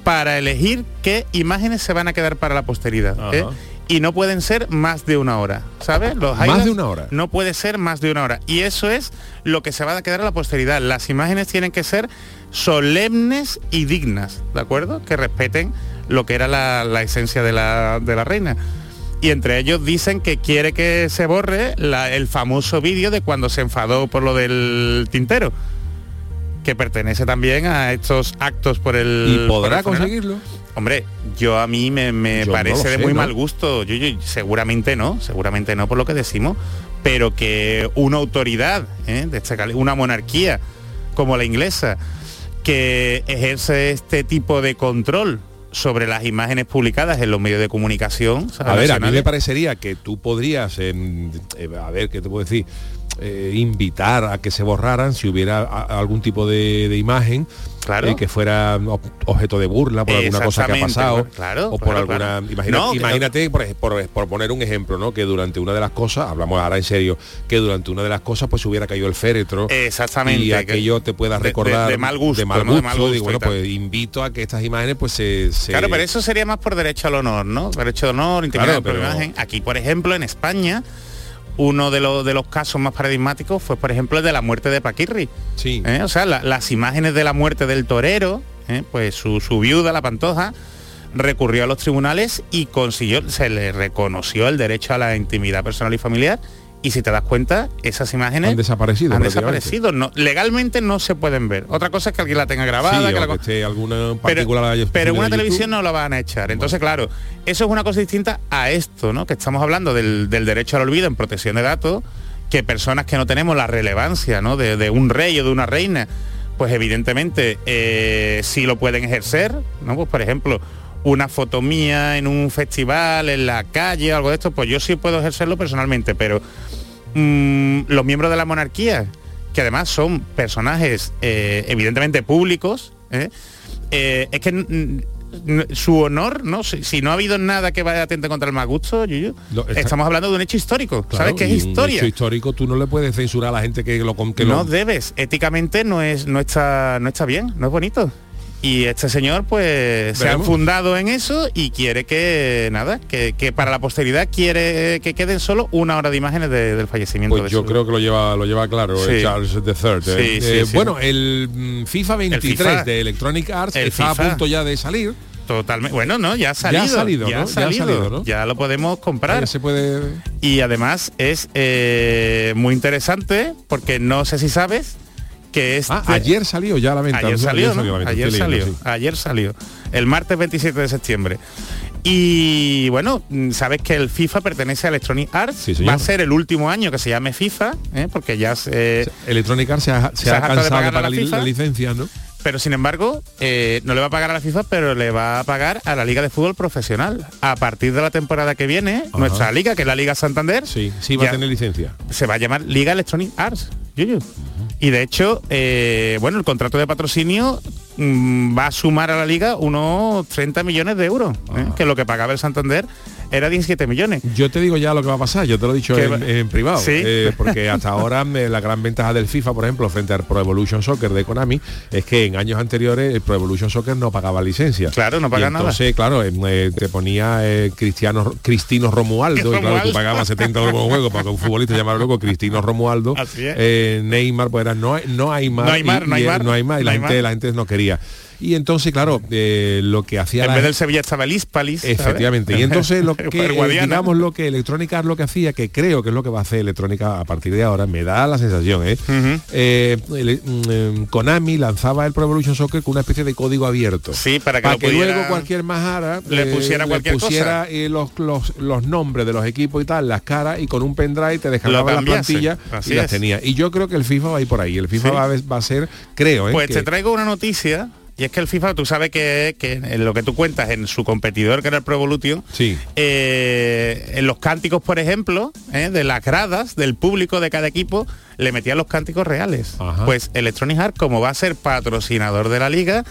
para elegir qué imágenes se van a quedar para la posteridad. ¿eh? Y no pueden ser más de una hora, ¿sabes? Los Más de una hora. No puede ser más de una hora. Y eso es lo que se va a quedar a la posteridad. Las imágenes tienen que ser solemnes y dignas, ¿de acuerdo? Que respeten lo que era la, la esencia de la, de la reina. Y entre ellos dicen que quiere que se borre la- el famoso vídeo de cuando se enfadó por lo del tintero, que pertenece también a estos actos por el... ¿Y podrá conseguirlo? Hombre, yo a mí me, me Yo no parece de sé, muy ¿no? mal gusto. Yo, yo- seguramente no, seguramente no por lo que decimos, pero que una autoridad, ¿eh? de este una monarquía como la inglesa, que ejerce este tipo de control sobre las imágenes publicadas en los medios de comunicación. A ver, a mí me parecería que tú podrías, en- eh, a ver, ¿qué te puedo decir? Eh, invitar a que se borraran si hubiera a- algún tipo de, de imagen Claro. eh, que fuera ob- objeto de burla por alguna cosa que ha pasado claro, o por claro, alguna claro. imagina- No, imagínate por, por- por poner un ejemplo no que durante una de las cosas hablamos ahora en serio que durante una de las cosas pues hubiera caído el féretro Exactamente, y que- aquello te pueda de- de- recordar de mal gusto, de mal ¿no? De gusto, mal gusto digo, bueno pues invito a que estas imágenes pues se, se- Claro, pero eso sería más por derecho al honor, ¿no? Derecho de honor, intimidad por imagen. Aquí, por ejemplo, en España, uno de los, de los casos más paradigmáticos fue, por ejemplo, el de la muerte de Paquirri. Sí. ¿Eh? O sea, la- las imágenes de la muerte del torero, ¿eh? pues su, su viuda, la Pantoja, recurrió a los tribunales y consiguió, se le reconoció el derecho a la intimidad personal y familiar. Y si te das cuenta, esas imágenes han desaparecido han prácticamente. desaparecido. No, legalmente no se pueden ver. Otra cosa es que alguien la tenga grabada, Sí, que la que esté alguna pero, particular pero en una televisión no la van a echar. Entonces, claro, eso es una cosa distinta a esto, ¿no? Que estamos hablando del, del derecho al olvido en protección de datos, que personas que no tenemos la relevancia, ¿no? De, de un rey o de una reina, pues evidentemente eh, sí lo pueden ejercer, ¿no? Pues por ejemplo, una foto mía en un festival, en la calle, algo de esto, pues yo sí puedo ejercerlo personalmente, pero mm, los miembros de la monarquía, que además son personajes eh, evidentemente públicos, ¿eh? Eh, es que mm, mm, su honor, ¿no? Si, si no ha habido nada que vaya atente contra el mal gusto, Yuyu, Lo- está- estamos hablando de un hecho histórico, ¿sabes Claro, qué y es un historia? hecho histórico tú no le puedes censurar a la gente que lo que no lo debes, éticamente no es no está no está bien, no es bonito. Y este señor pues se ha fundado en eso y quiere que nada, que, que para la posteridad quiere que queden solo una hora de imágenes de- del fallecimiento Pues de yo su- creo que lo lleva lo lleva claro Sí. eh, Charles III. eh. Sí, Eh, sí, sí. Bueno, el mm, FIFA 23 FIFA. de Electronic Arts El está FIFA. a punto ya de salir. Totalmente. Bueno, no, ya ha salido. Ya ha salido, ya ¿no? ha Ya ha salido, salido, ¿no? Ya lo podemos comprar. Ya se puede Y además es muy interesante porque no sé si sabes que este... Ah, ayer salió ya a la venta. Ayer salió, ¿no? Ayer salió, sí. ayer salió. El martes 27 de septiembre. Y bueno, mm, sabes que el FIFA pertenece a Electronic Arts. señor. Va a ser el último año que se llame FIFA, ¿eh? porque ya se... Electronic Arts se ha, se ha cansado de pagar la li- FIFA. la licencia, ¿no? Pero sin embargo, eh, no le va a pagar a la FIFA, pero le va a pagar a la Liga de Fútbol Profesional. A partir de la temporada que viene, Ajá. nuestra liga, que es la Liga Santander, Sí, sí va a tener licencia. se va a llamar Liga Electronic Arts. Yuyu. Y de hecho, eh, bueno, el contrato de patrocinio mm, va a sumar a la liga unos 30 millones de euros, ¿eh? que lo que pagaba el Santander era 17 millones. Yo te digo ya lo que va a pasar, yo te lo he dicho en, va- en privado, Sí. eh, porque hasta ahora eh, la gran ventaja del FIFA, por ejemplo, frente al Pro Evolution Soccer de Konami, es que en años anteriores el Pro Evolution Soccer no pagaba licencia. Claro, no paga Y entonces, claro, eh, te ponía eh, Cristiano Cristino Romualdo, y claro, tú pagabas 70 euros por juego para que un futbolista llamara luego Cristino Romualdo, Así es. Neymar, pues era no, no hay más, No hay mar, y, no hay y, mar, no hay más, y gente, la gente no quería. Y entonces, claro, eh, lo que hacía En la vez del Sevilla estaba. ¿sabes? Efectivamente. Y entonces lo que El Guadiana. digamos lo que Electronic Arts lo que hacía, que creo que es lo que va a hacer Electrónica a partir de ahora, me da la sensación, ¿eh? Eh, el- eh, Konami lanzaba el Pro Evolution Soccer con una especie de código abierto. Sí, para que, lo que pudiera- luego cualquier majara le pusiera cualquier pusiera, cosa. eh, los, los, los nombres de los equipos y tal, las caras y con un pendrive te descargaba la plantilla Así y las es. tenía. Y yo creo que el FIFA va a ir por ahí. El FIFA Sí. va, a, va a ser, creo, ¿eh? Pues que- te traigo una noticia. Y es que el FIFA, tú sabes que, que en lo que tú cuentas en su competidor, que era el Pro Evolution, Sí. eh, en los cánticos, por ejemplo, eh, de las gradas del público de cada equipo, le metían los cánticos reales. Pues Electronic Arts, como va a ser patrocinador de la liga,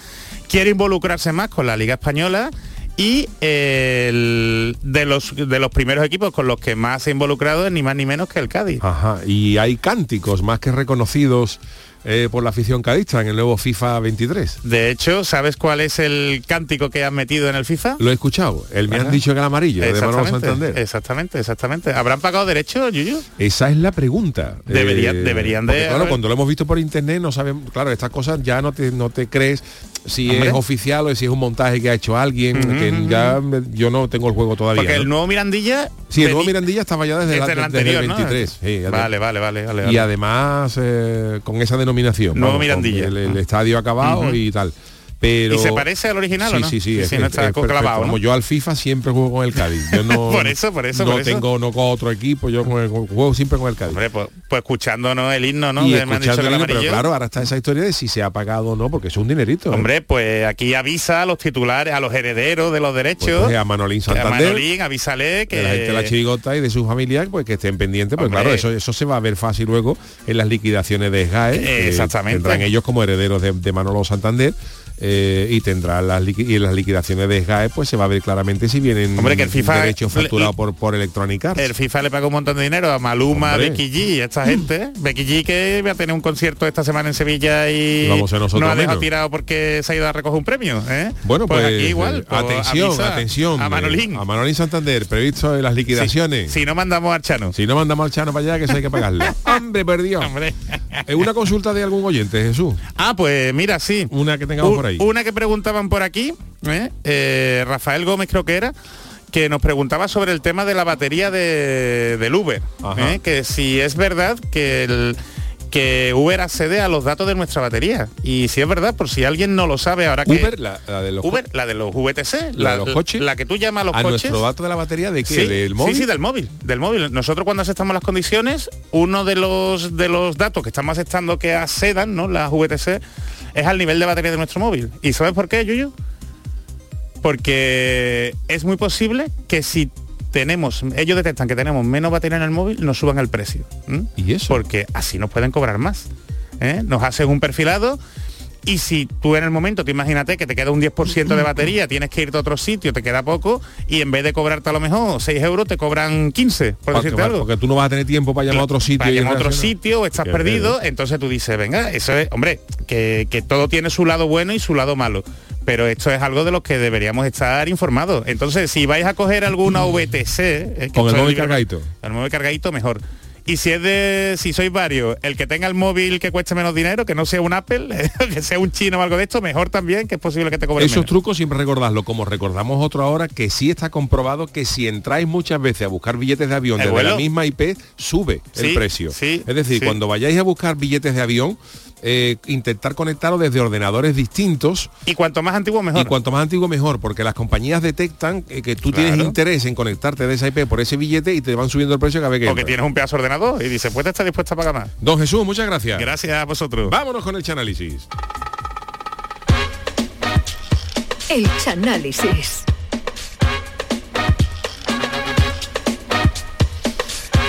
quiere involucrarse más con la liga española y eh, el- de los de los primeros equipos con los que más se ha involucrado es ni más ni menos que el Cádiz. Ajá, y hay cánticos más que reconocidos eh, por la afición cadista en el nuevo FIFA 23. De hecho, ¿sabes cuál es el cántico que han metido en el FIFA? Lo he escuchado. El me han dicho que el amarillo, de Manolo Santander. Exactamente, exactamente. ¿Habrán pagado derechos, Yuyu? Esa es la pregunta. Eh, Deberían- deberían de- porque, Claro, cuando lo hemos visto por internet no sabemos, claro, estas cosas ya no te, no te crees si Hombre. es oficial o si es un montaje que ha hecho alguien, Ujú, que ujú. ya me- yo no tengo el juego todavía. Porque ¿no? el nuevo Mirandilla... Sí, el nuevo Mirandilla estaba ya desde, la- desde el desde anterior, el ¿no? 23. sí, Vale, vale, vale, vale. y vale. además eh, con esa denominación. Nuevo con Mirandilla. El, el estadio acabado Ujú. y tal. Pero, ¿Y se parece al original sí, o no? Sí, sí, Sí, es, sí, no es- está es clavado, ¿no? Como yo al FIFA siempre juego con el Cádiz. Yo no, Por eso, por eso, no por eso. tengo no con otro equipo, yo con el- juego siempre con el Cádiz. Hombre, pues, pues escuchándonos el himno, ¿no? y Que me han dicho escuchando que el himno, pero claro, ahora está esa historia de si se ha pagado o no, porque es un dinerito. ¿eh? Hombre, pues aquí avisa a los titulares, a los herederos de los derechos. Pues, a Manolín que a Santander, Manolín, avísale que... de la gente de la chirigota y de su familia, pues que estén pendientes, pues claro, eso, eso se va a ver fácil luego en las liquidaciones de SGAE. Exactamente. Tendrán ellos como herederos de, de Manolo Santander. Eh, y tendrán las y las liquidaciones de SGAE pues se va a ver claramente si vienen Hombre, que el FIFA- derechos facturados por, por Electronic Arts. El FIFA le paga un montón de dinero a Maluma, Hombre. Becky G esta gente. ¿eh? Becky G que va a tener un concierto esta semana en Sevilla y Vamos a nosotros no ha dejado menos. tirado porque se ha ido a recoger un premio. ¿eh? Bueno, pues, aquí igual. eh, pues, atención, avisa atención. A eh, Manolín. A Manolín Santander, previsto en las liquidaciones. Si no mandamos al Chano. Si no mandamos al Chano para allá, que eso hay que pagarle. ¡Hombre, perdió! Hombre. Una consulta de algún oyente, Jesús. Ah, pues mira, sí. Una que tengamos Un- por ahí. Una que preguntaban por aquí, ¿eh? Eh, Rafael Gómez creo que era, que nos preguntaba sobre el tema de la batería de, del Uber. ¿eh? Que si es verdad que el que Uber accede a los datos de nuestra batería. Y si es verdad, por si alguien no lo sabe ahora que... Uber, la, la de los Uber, la de los VTC, ¿La de los coches? la que tú llamas a los a coches. nuestro dato de la batería de qué? Sí, del móvil. Sí, sí, del móvil, del móvil. Nosotros cuando aceptamos las condiciones, uno de los de los datos que estamos aceptando que accedan, ¿no? Las VTC, es al nivel de batería de nuestro móvil. ¿Y sabes por qué, Yuyu? Porque es muy posible que si tenemos, ellos detectan que tenemos menos batería en el móvil, nos suban el precio. ¿m? ¿Y eso? Porque así nos pueden cobrar más. ¿eh? Nos hacen un perfilado y si tú en el momento, te imagínate que te queda un 10% de batería, tienes que irte a otro sitio, te queda poco, y en vez de cobrarte a lo mejor 6 euros, te cobran 15, por Porque, decirte algo. porque tú no vas a tener tiempo para llamar a otro sitio. Para llamar a otro sitio estás Qué perdido, entonces tú dices, venga, eso es, hombre, que, que todo tiene su lado bueno y su lado malo. Pero esto es algo de lo que deberíamos estar informados. Entonces, si vais a coger alguna VTC, eh, Con el móvil cargadito. el móvil cargadito mejor. Y si es de, si sois varios, el que tenga el móvil que cueste menos dinero, que no sea un Apple, que sea un chino o algo de esto, mejor también, que es posible que te cobre Esos menos. trucos siempre recordadlo, como recordamos otro ahora, que sí está comprobado que si entráis muchas veces a buscar billetes de avión ¿El desde vuelo? la misma IP, sube el precio. sí, es decir, sí. cuando vayáis a buscar billetes de avión, eh, intentar conectarlo desde ordenadores distintos. Y cuanto más antiguo mejor. Y cuanto más antiguo mejor, porque las compañías detectan eh, que tú tienes interés en conectarte de esa IP por ese billete y te van subiendo el precio cada vez que Porque tienes un pedazo de ordenador y dice, pues está dispuesta a pagar más. Don Jesús, muchas gracias. Gracias a vosotros. Vámonos con el chanálisis. El Chanálisis.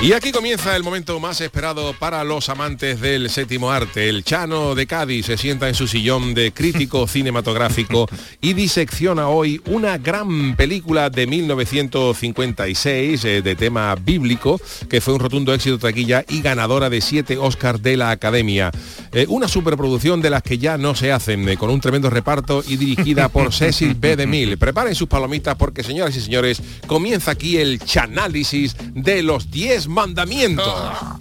Y aquí comienza el momento más esperado para los amantes del séptimo arte. El Chano de Cádiz se sienta en su sillón de crítico cinematográfico y disecciona hoy una gran película de 1956 eh, de tema bíblico que fue un rotundo éxito taquilla y ganadora de siete Oscars de la Academia. Eh, una superproducción de las que ya no se hacen, eh, con un tremendo reparto y dirigida por Cecil B. DeMille. Preparen sus palomitas porque, señoras y señores, comienza aquí el chanálisis de los 10 mandamientos.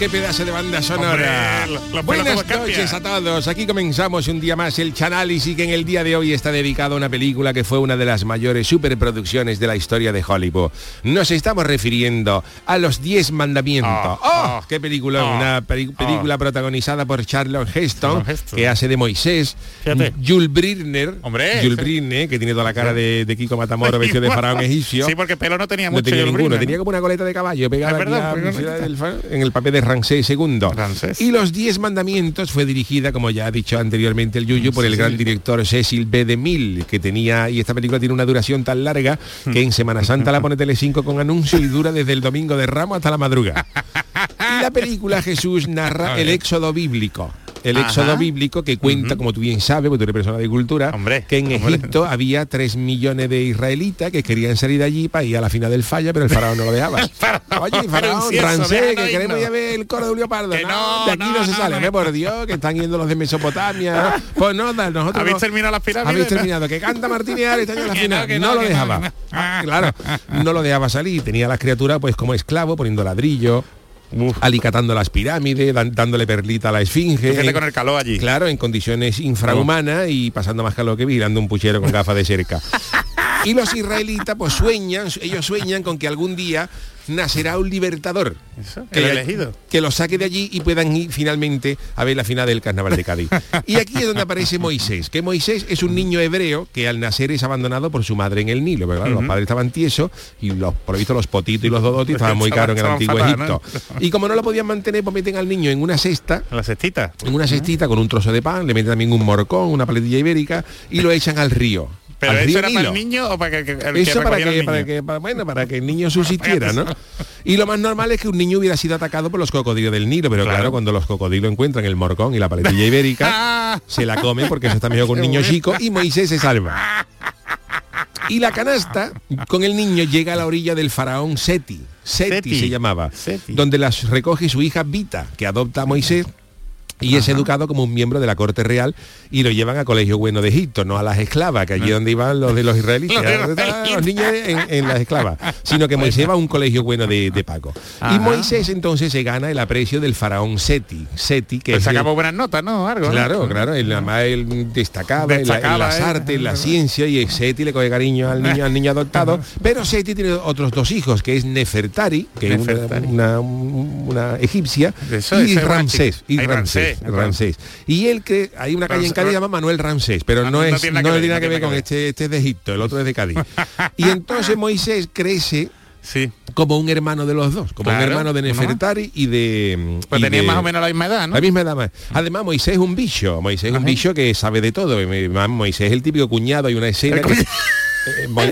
Qué pedazo de banda sonora! Hombre, Buenas noches a todos. Aquí comenzamos un día más el Chanálisis que en el día de hoy está dedicado a una película que fue una de las mayores superproducciones de la historia de Hollywood. Nos estamos refiriendo a los 10 mandamientos. Ah, ¡Oh! ah, ¡Qué película! ah, una película protagonizada por Charlton Heston, que hace de Moisés. Fíjate. Jules Briner. Hombre, Jules. Briner, que tiene toda la cara de, de Kiko Matamoros vestido de faraón egipcio. Sí, porque pelo no tenía No mucho. tenía Jules ninguno, Briner. tenía como una coleta de caballo pegada verdad, aquí a- en el papel de Ramsés II. Ramsés. Y los Diez Mandamientos fue dirigida, como ya ha dicho anteriormente el Yuyu, por el gran director Cecil B. DeMille, que tenía, y esta película tiene una duración tan larga que en Semana Santa la pone Telecinco con anuncio y dura desde el domingo de Ramos hasta la madrugada. Y la película Jesús narra el éxodo bíblico. El Ajá. éxodo bíblico que cuenta, como tú bien sabes, porque tú eres persona de cultura, Hombre, que en hombre. Egipto había tres millones de israelitas que querían salir de allí para ir a la final del falla, pero el faraón no lo dejaba. Oye, faraón, Ramsés, que queremos ir a ver el coro de Julio Pardo. Que No, de aquí no, no, se sale, no. ve por Dios, que están yendo los de Mesopotamia. Pues no, nosotros ¿Habéis terminado las pirámides? Habéis terminado, que canta Martínez Ares, está en la Que final. no, que lo que dejaba. que. Ah, claro, no lo dejaba salir. Tenía a las criaturas pues como esclavo, poniendo ladrillo, alicatando las pirámides, dándole perlita a la esfinge. Fíjate con el calor allí. Claro, en condiciones infrahumanas y pasando más calor que virando un puchero con gafas de cerca. Y los israelitas pues sueñan, ellos sueñan con que algún día nacerá un libertador. Eso, que, el elegido. que lo saque de allí y puedan ir finalmente a ver la final del carnaval de Cádiz. Y aquí es donde aparece Moisés, que Moisés es un niño hebreo que al nacer es abandonado por su madre en el Nilo, ¿verdad? Los padres estaban tiesos y los, por lo visto los potitos y los dodotis estaban muy caros en el antiguo fatal, Egipto. ¿no? Y como no lo podían mantener, pues meten al niño en una cesta La cestita. en una cestita con un trozo de pan, le meten también un morcón, una paletilla ibérica y lo echan al río. ¿Pero eso era para el niño o para que, el Eso para que, el para que, para- bueno, para que el niño subsistiera, ¿no? Y lo más normal es que un niño hubiera sido atacado por los cocodrilos del Nilo, pero claro, Claro. cuando los cocodrilos encuentran el morcón y la paletilla ibérica, se la comen porque eso está mejor con un niño chico y Moisés se salva. Y la canasta con el niño llega a la orilla del faraón Seti. Seti, Seti. se llamaba. Seti. Donde las recoge su hija Vita, que adopta a Moisés y es educado como un miembro de la corte real y lo llevan a colegio bueno de Egipto, no a las esclavas, que allí es donde iban los de los israelitas, Los los israelitas. niños en, en las esclavas, sino que Moisés va a un colegio bueno de, de Paco. Ajá. Y Moisés entonces se gana el aprecio del faraón Seti, Seti que Pues buenas notas, ¿no? Algo, ¿no? Claro, claro, él, además él destacaba, en la- en Destacaba, las ¿eh? artes, en la ciencia y Seti le coge cariño al niño, al niño adoptado, pero Seti tiene otros dos hijos, que es Nefertari, que Nefertari. es una, una- una egipcia, Eso, y Ramsés, y Ramsés, Ramsés, Ramsés. Y él que hay una calle en Cádiz que llama Manuel Ramsés, pero Ah, no, no es, tiene nada no que tiene nada no que ver con este, este es de Egipto, el otro es de Cádiz. Y entonces Moisés crece Sí. como un hermano de los dos, como un hermano de. Nefertari y de... Pues tenían más o menos la misma edad, ¿no? la misma edad más. Además, Moisés es un bicho. Moisés es un bicho que sabe de todo. Moisés es el típico cuñado. Hay una escena El que,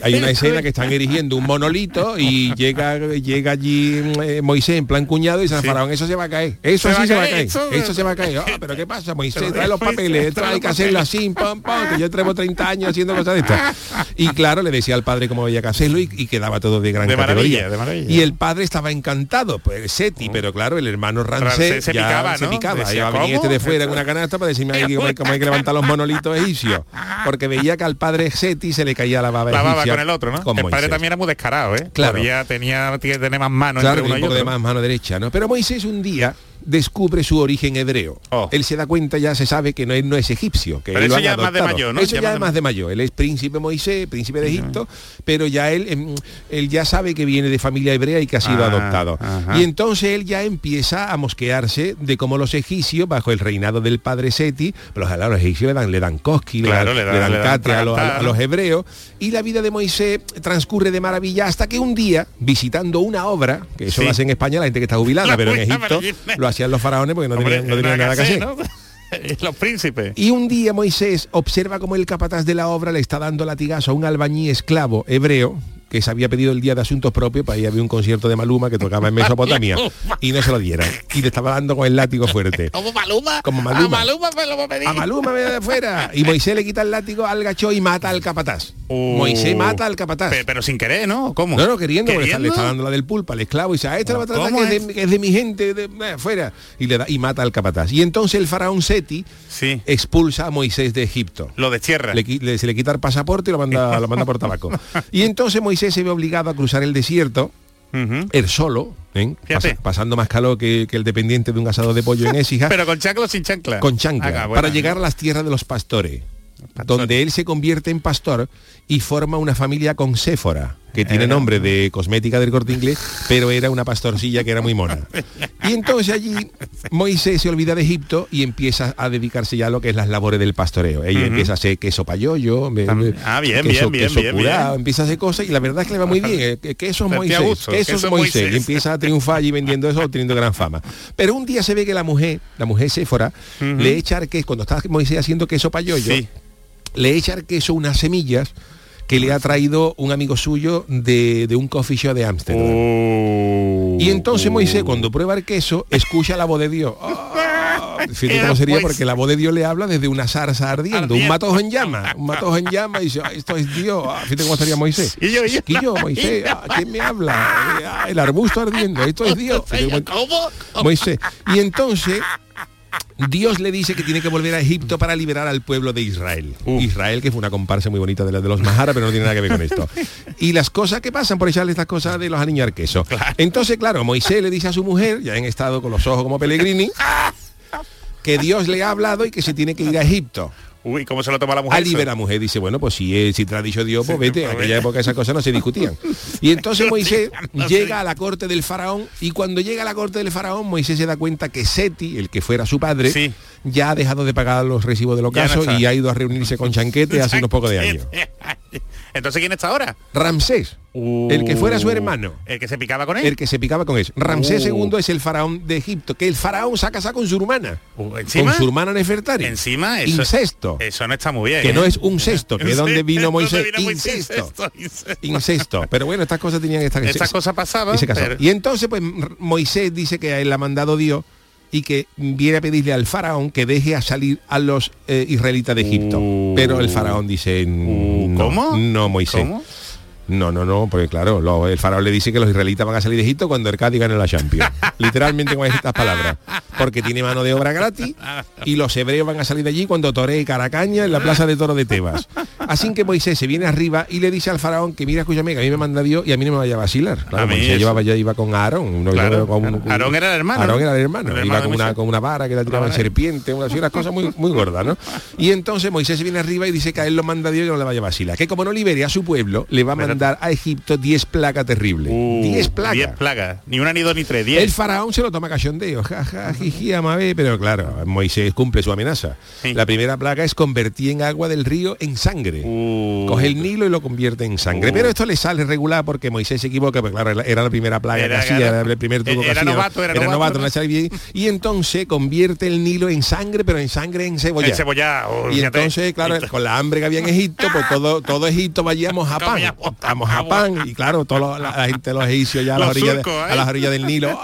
hay una escena que están erigiendo un monolito y llega llega allí eh, Moisés en plan cuñado y al Sí. eso se va a caer, eso Se sí va se va a caer, eso- eso se va a caer. Ah, pero ¿qué pasa, Moisés? Trae los papeles, trae que hacerlo así, pam, pam, que yo traigo 30 años haciendo cosas de estas. Y claro, le decía al padre cómo había que hacerlo y, y quedaba todo de gran De categoría. maravilla, de maravilla. Y el padre estaba encantado, pues Seti, pero claro, el hermano Ramsés se ya picaba, se ¿no? picaba. Decía, Iba a venir ¿cómo? este de fuera en una canasta para decirme ahí cómo hay, cómo hay que levantar los monolitos egipcios. Porque veía que al padre Seti se le caía la baba La baba con el otro, ¿no? con el padre también era muy descarado, ¿eh? Claro. Podía- tenía, tener más manos Claro, entre uno un y poco de otro. más mano derecha, ¿no? Pero Moisés un día descubre su origen hebreo. Él se da cuenta, ya se sabe que no, él no es egipcio, que Oh. Pero él eso ya es más de mayor, ¿no? Eso Ya es más de mayor. Él es príncipe Moisés, príncipe de Egipto, pero ya él, em, él ya sabe que viene de familia hebrea y que ha sido Ah, adoptado. Y entonces él ya empieza a mosquearse de cómo los egipcios, bajo el reinado del padre Seti, los, los egipcios le dan, le dan cosqui, le Claro, dan, le dan- le dan le dan cate a, los- hebreos, y la vida de Moisés transcurre de maravilla hasta que un día, visitando una obra, que eso Sí. lo hace en España la gente que está jubilada, La pero en Egipto lo hacían los faraones porque no Hombre, tenían, no tenían nada que hacer. ¿no? Los príncipes. Y un día Moisés observa como el capataz de la obra le está dando latigazo a un albañí esclavo hebreo que se había pedido el día de asuntos propios para ir a ver un concierto de Maluma que tocaba en Mesopotamia y no se lo dieran y le estaba dando con el látigo fuerte Como Maluma. Como Maluma. A Maluma me lo a pedir. a Maluma ve de afuera y Moisés le quita el látigo al gacho y mata al capataz Uh. Moisés mata al capataz Pe- Pero, sin querer, ¿no? ¿Cómo? no, no, queriendo, porque le está dando la del pulpa al esclavo y dice, a este a tratar ¿Cómo que es, de, que es de mi gente, de, eh, fuera. Y le da, y mata al capataz. Y entonces el faraón Seti Sí. expulsa a Moisés de Egipto. Lo destierra. Le, le- se le quita el pasaporte y lo manda, lo manda por tabaco. Y entonces Moisés se ve obligado a cruzar el desierto, Ujú. él solo, ¿eh? Pasando más calor que, que el dependiente de un asado de pollo en Écija, Pero con chancla o sin chancla. con chancla, Ah, para llegar a las tierras de los pastores, donde él se convierte en pastor y forma una familia con Séfora, que tiene Eh. nombre de cosmética del corte inglés, pero era una pastorcilla que era muy mona. Y entonces allí Moisés se olvida de Egipto y empieza a dedicarse ya a lo que es las labores del pastoreo. Ella empieza a hacer queso payoyo, ah, bien, queso, bien, bien, queso bien, curado, bien. empieza a hacer cosas y la verdad es que le va muy bien. eh, que- Queso Moisés, gusto, queso es queso Moisés. Moisés. Y empieza a triunfar allí vendiendo eso, teniendo gran fama. Pero un día se ve que la mujer, la mujer Séfora, Ujú. le echa al queso, cuando está Moisés haciendo queso payoyo, Sí. Le echa al queso unas semillas que le ha traído un amigo suyo de, de un coffee shop de Ámsterdam. Uh, Y entonces Moisés, cuando prueba el queso, escucha la voz de Dios. Ah, Fíjate cómo sería, Moisés. porque la voz de Dios le habla desde una zarza ardiendo, un matojo en llama, un matojo en llama, y dice, "Ah, esto es Dios. Ah, Fíjate cómo estaría Moisés. Y yo, y Moisés, ah, ¿quién me habla? El arbusto ardiendo, esto es Dios. Moisés. Y entonces Dios le dice que tiene que volver a Egipto para liberar al pueblo de Israel. Israel, que fue una comparsa muy bonita de la de los Mahara, pero no tiene nada que ver con esto. Y las cosas que pasan por echarle estas cosas de los al queso. Entonces, claro, Moisés le dice a su mujer, ya en estado con los ojos como Pellegrini, que Dios le ha hablado y que se tiene que ir a Egipto. Uy, ¿cómo se lo toma la mujer? A liberar a mujer dice, bueno, pues si, es- si te lo ha dicho Dios, pues vete. En aquella época esas cosas no se discutían. Y entonces Moisés llega a la corte del faraón y cuando llega a la corte del faraón, Moisés se da cuenta que Seti, el que fuera su padre, Sí. Ya ha dejado de pagar los recibos no ocaso está. y ha ido a reunirse con Chanquete hace unos pocos de años. Entonces, ¿quién está ahora? Ramsés, el que fuera su hermano. El que se picaba con él. El que se picaba con eso. Ramsés Uh. II es el faraón de Egipto, que el faraón se ha casado con su hermana. Uh, ¿Encima? Con su hermana Nefertari. Encima, eso, Incesto. eso no está muy bien. que ¿eh? no es un cesto, que es donde vino ¿Dónde Moisés. vino Moisés? Incesto. Incesto, incesto. Incesto. Pero bueno, estas cosas tenían esta Estas se- cosas pasaban. y se casó. pero- Y entonces, pues, Moisés dice que a él la ha mandado Dios y que viene a pedirle al faraón que deje a salir a los eh, israelitas de Egipto. Uh. Pero el faraón dice, Uh, no, ¿cómo? no, Moisés. ¿Cómo? No, no, no, porque claro, lo- el faraón le dice que los israelitas van a salir de Egipto cuando el Cádiz gane la Champions. Literalmente con estas palabras. Porque tiene mano de obra gratis y los hebreos van a salir de allí cuando toree Caracaña en la plaza de toro de Tebas. Así que Moisés se viene arriba y le dice al faraón que mira, escúchame, que a mí me manda Dios y a mí no me vaya a vacilar. Claro, A mí Moisés llevaba ya iba con Aarón. Claro, con- con- Aarón era el hermano, Aarón ¿no? era el hermano. El iba con una, con una vara que la tiraban vara. serpiente, unas, unas cosas muy, muy gordas, ¿no? Y entonces Moisés se viene arriba y dice que a él lo manda Dios y no le vaya a vacilar. Que como no libere a su pueblo, le va a Espérate, mandar a Egipto 10 plagas terribles. 10 plagas. 10 plagas. Ni una, ni dos, ni tres. 10. El faraón se lo toma cachondeo, ja, ja, jiji, amabé, pero claro, Moisés cumple su amenaza. La primera plaga es convertir en agua del río en sangre. Uh. Coge el Nilo y lo convierte en sangre. Pero esto le sale regular porque Moisés se equivoca, porque claro, era la primera plaga Era- que hacía, era- era el primer truco que era hacía. novato, era novato, no sale bien. Y entonces convierte el Nilo en sangre, pero en sangre en cebolla. En cebolla, oh, y entonces, claro, con la hambre que había en Egipto, pues todo, todo Egipto vayamos a pan. A pan. Y claro, toda la, la gente, los egipcios ya a las orillas, de- ¿eh? a las orillas del Nilo.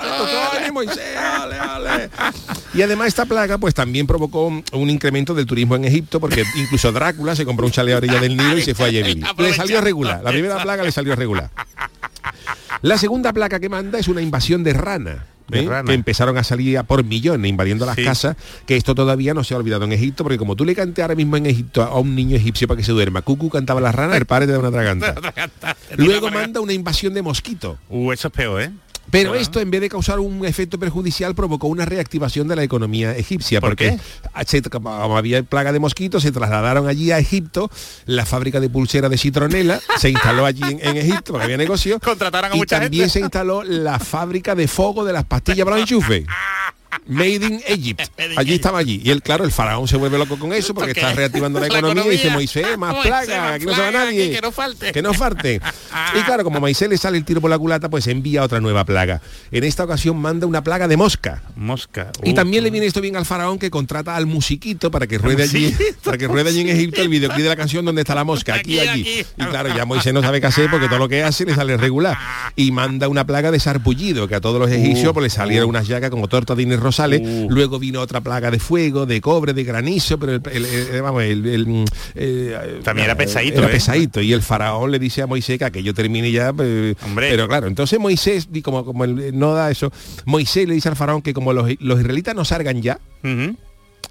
Y además esta plaga pues también provocó un, incremento del turismo en Egipto porque incluso Drácula se compró un chalet a orilla del Nilo y se fue a vivir. Le salió regular. La primera plaga le salió regular. La segunda plaga que manda es una invasión de rana. ¿Eh? que empezaron a salir a por millones invadiendo las casas, que esto todavía no se ha olvidado en Egipto, porque como tú le cantes ahora mismo en Egipto a un niño egipcio para que se duerma, Cucu cantaba la rana, el padre te da una traganta. Luego manda una invasión de mosquito. Uh, eso es peor, ¿eh? Pero esto, en vez de causar un efecto perjudicial, provocó una reactivación de la economía egipcia. ¿Por porque se- como había plaga de mosquitos, se trasladaron allí a Egipto, la fábrica de pulsera de citronela se instaló allí en, en Egipto, porque había negocio. Contrataron a y mucha también gente. se instaló la fábrica de fuego de las pastillas para el enchufe. Made in Egypt. Allí estaba allí. Y él, claro, el faraón se vuelve loco con eso porque está reactivando la La economía y dice. Moisés, más Moisés, plaga, más aquí no se va nadie. que- no falte. Que no falte. y claro, como a Moisés le sale el tiro por la culata, pues envía otra nueva plaga. En esta ocasión manda una plaga de mosca. Mosca. Y Uh. también le viene esto bien al faraón que contrata al musiquito para que ruede allí, para que ruede allí en Egipto el videoclip de la canción donde está la mosca, aquí, allí. Y claro, ya Moisés no sabe qué hacer porque todo lo que hace le sale regular. Y manda una plaga de sarpullido, que a todos los egipcios pues, le salieron unas llagas como torta de Rosales. Luego vino otra plaga de fuego, de cobre, de granizo, pero el, el- el- vamos, el- el, eh, También era pesadito, Era ¿eh? pesadito. Y el faraón le dice a Moisés que aquello termine ya. pues, pero claro, entonces Moisés, y como, como no da eso, Moisés le dice al faraón que como los, los israelitas no salgan ya,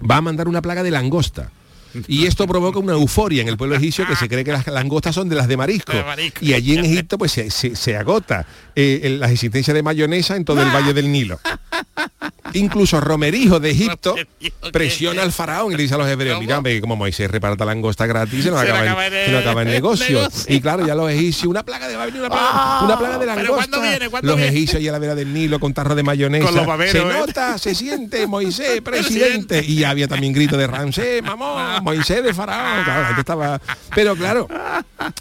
va a mandar una plaga de langosta. Y esto provoca una euforia en el pueblo egipcio que se cree que las langostas son de las de marisco. Y allí en Egipto pues se, se- se agota eh, el- la existencia de mayonesa en todo el Valle del Nilo. Incluso Romerijo de Egipto presiona al faraón y le dice a los hebreos, mira, como Moisés reparta langosta gratis, se nos Se acaba, el, se nos acaba el negocio. negocio. Y claro, ya los egipcios, una plaga de va a venir una plaga, una plaga de ¿pero langosta. viene? ¿Cuándo los viene? egipcios y a la vera del Nilo con tarro de mayonesa. Con los baberos, se ¿eh? nota, se siente Moisés, presidente. y había también grito de Ramsés, mamón, Moisés de faraón. Claro, estaba. Pero claro,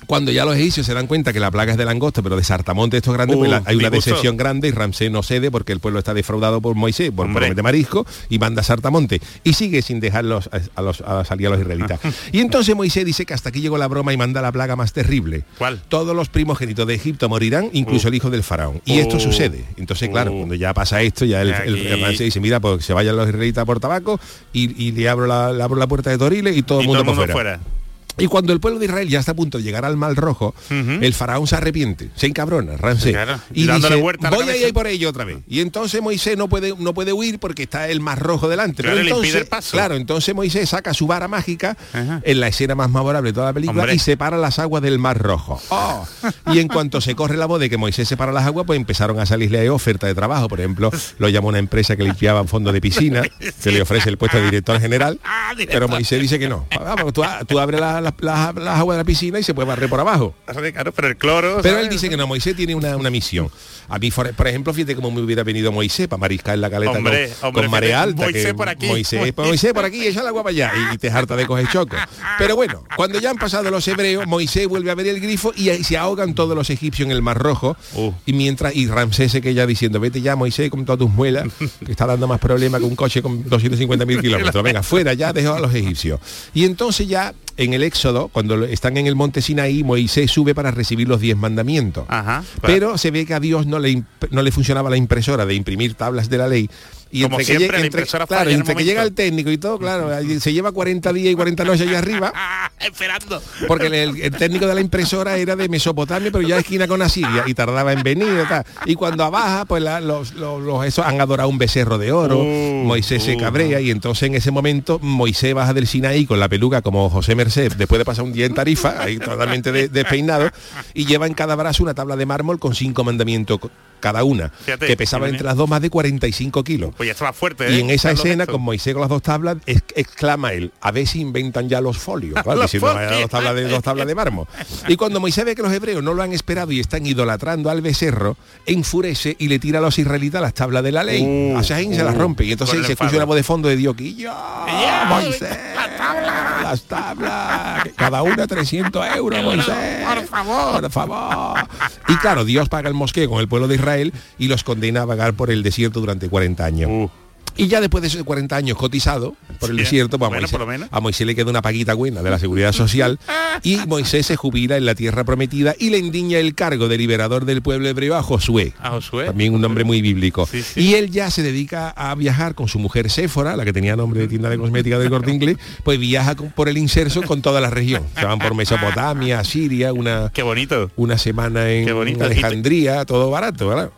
cuando ya los egipcios se dan cuenta que la plaga es de langosta, pero de sartamonte estos grandes, pues Uh, la- hay una decepción grande y Ramsés no cede porque el pueblo está defraudado por Moisés, por promete marisco, y manda sartamonte. Y sigue sin dejarlos a, a los, a salir a los israelitas. y entonces Moisés dice que hasta aquí llegó la broma y manda la plaga más terrible. ¿Cuál? Todos los primogénitos de Egipto morirán, incluso el hijo del faraón. Y esto Uh. sucede. Entonces, claro, cuando ya pasa esto, ya el, el, dice, mira, pues se vayan los israelitas por tabaco y, y le abro la, le abro la puerta de Toriles y todo el mundo todo el por mundo fuera. fuera. Y cuando el pueblo de Israel ya está a punto de llegar al Mar Rojo, el faraón se arrepiente, se encabrona, Ramsés. Claro, Y dándole dice, vuelta a voy a cabeza". ir por ello otra vez. Y entonces Moisés no puede, no puede huir porque está el Mar Rojo delante. Claro, Pero le entonces, el paso. Claro, entonces Moisés saca su vara mágica en la escena más memorable de toda la película Hombre. y separa las aguas del Mar Rojo. ¡Oh! Y en cuanto se corre la voz de que Moisés separa las aguas, pues empezaron a salirle ahí ofertas de trabajo. Por ejemplo, lo llamó una empresa que limpiaba un fondo de piscina, que le ofrece el puesto de director general. Pero Moisés dice que no. Vamos, tú, tú abres la- la- la- las aguas de la piscina y se puede barrer por abajo. Claro, pero el cloro. Pero ¿sabes? él dice que no, Moisés tiene una, una misión. A mí, por ejemplo, fíjate cómo me hubiera venido Moisés para mariscar la caleta Hombre, con, hombre, con marea alta. Moisés que por aquí. Moisés, Moisés por aquí, echa el agua para allá y, y te harta de coger choco. Pero bueno, cuando ya han pasado los hebreos, Moisés vuelve a ver el grifo y ahí se ahogan todos los egipcios en el Mar Rojo. Y mientras, y Ramsés se que ya diciendo, vete ya Moisés con todas tus muelas, que está dando más problemas que un coche con 250 mil kilómetros. Venga, fuera, ya dejó a los egipcios. Y entonces ya en el Éxodo, cuando están en el monte Sinaí, Moisés sube para recibir los diez mandamientos. Pero se ve que a Dios no le, no le funcionaba la impresora de imprimir tablas de la ley. Y Como entre que, siempre, llega- la entre- impresora claro, falla entre que llega el técnico y todo, claro, se lleva 40 días y 40 noches allá arriba, Esperando. porque el, el- el técnico de la impresora era de Mesopotamia, pero ya esquina con Asiria, y tardaba en venir. y tal. Y cuando abaja, pues la- los, los- los- esos han adorado un becerro de oro, Uh, Moisés se cabrea, y entonces en ese momento Moisés baja del Sinaí con la peluca como José Merced, después de pasar un día en Tarifa, ahí totalmente de- despeinado, y lleva en cada brazo una tabla de mármol con cinco mandamientos cada una, Fíjate, que pesaba entre las dos más de 45 kilos. Pues ya estaba fuerte, ¿eh? Y en esa Carlos escena, Néstor. con Moisés con las dos tablas, ex- exclama él, a ver si inventan ya los folios. Claro, diciendo, "Vaya, folios". dos tablas de dos tablas de mármol. Y cuando Moisés ve que los hebreos no lo han esperado y están idolatrando al becerro, enfurece y le tira a los israelitas las tablas de la ley. Uh, a Shahin se las uh, rompe. Y entonces se escucha una voz de fondo de Dios que yo, Moisés, las tablas, cada una 300 euros, Moisés. Por favor. Por favor. Y claro, Dios paga el mosqueo con el pueblo de Israel y los condena a vagar por el desierto durante 40 años. Y ya después de esos 40 años cotizado por el. Sí, desierto, pues a, bueno, Moisés, por lo menos. a Moisés le queda una paguita buena de la seguridad social y Moisés se jubila en la tierra prometida y le endiña el cargo de liberador del pueblo hebreo a Josué. A Josué. También un nombre muy bíblico. Y él ya se dedica a viajar con su mujer Séfora, la que tenía nombre de tienda de cosmética del corte inglés, pues viaja con- por el inserso con toda la región. Se van por Mesopotamia, Siria, una, Qué bonito. una semana en. Alejandría, todo barato, ¿verdad?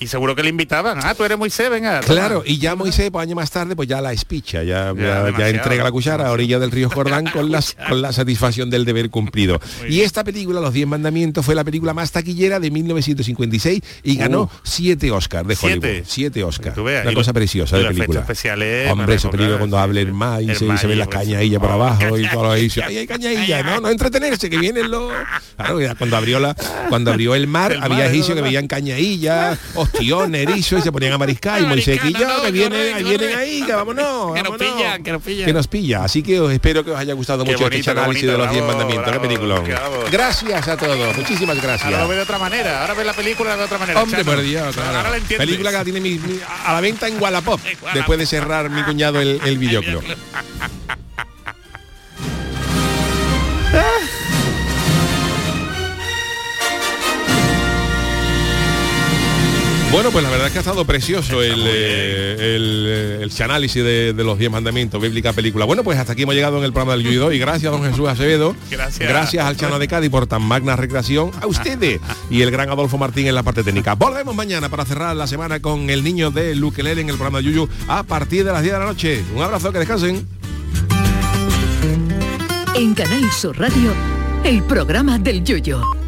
Y seguro que le invitaban. Ah, tú eres Moisés, venga. Claro, y ya Moisés, pues años más tarde, pues ya la espicha, ya, ya, entrega la cuchara a orilla del río Jordán con, las, con la satisfacción del deber cumplido. Y esta película, Los Diez Mandamientos, fue la película más taquillera de 1956 y ganó Uh. siete Oscars de Hollywood. Siete. Siete Oscars. Veas, Una y cosa preciosa de película. especiales, Hombre, esa película cuando el maíz el y se ven maíz, las pues, cañadillas por oh, abajo y todo ahí. dice, Ay, hay cañadillas, no, no entretenerse, que vienen los. Claro, cuando abrió la, cuando abrió el mar, El había egipcios que veían cañadillas, ostiones, erizos y se ponían a mariscar y Moisés y yo, que vienen, ahí vienen ahí, que vámonos. Que nos pillan, que nos pillan. Que nos pilla. Así que os espero que os haya gustado Qué mucho bonito, este análisis bonito, de los 10 bravo, mandamientos. qué peliculón. bravo. Gracias a todos. Muchísimas gracias. Ahora lo ve de otra manera. Ahora ve la película de otra manera. Hombre, por Dios, claro. Ahora la. Película que tiene mi- mi- a la venta en Wallapop, después de cerrar mi cuñado el, el videoclub. Bueno, pues la verdad es que ha estado precioso el, eh, el, eh, el análisis de, de los 10 mandamientos, bíblica película. Bueno, pues hasta aquí hemos llegado en el programa del Yuido y gracias a don Jesús Acevedo, Gracias. al Chano de Cádiz por tan magna recreación, a ustedes y el gran Adolfo Martín en la parte técnica. Volvemos mañana para cerrar la semana con el niño de Luquelele en el programa de Yuyu a partir de las 10 de la noche. Un abrazo, que descansen. En Canal Sur Radio, el programa del Yoyo.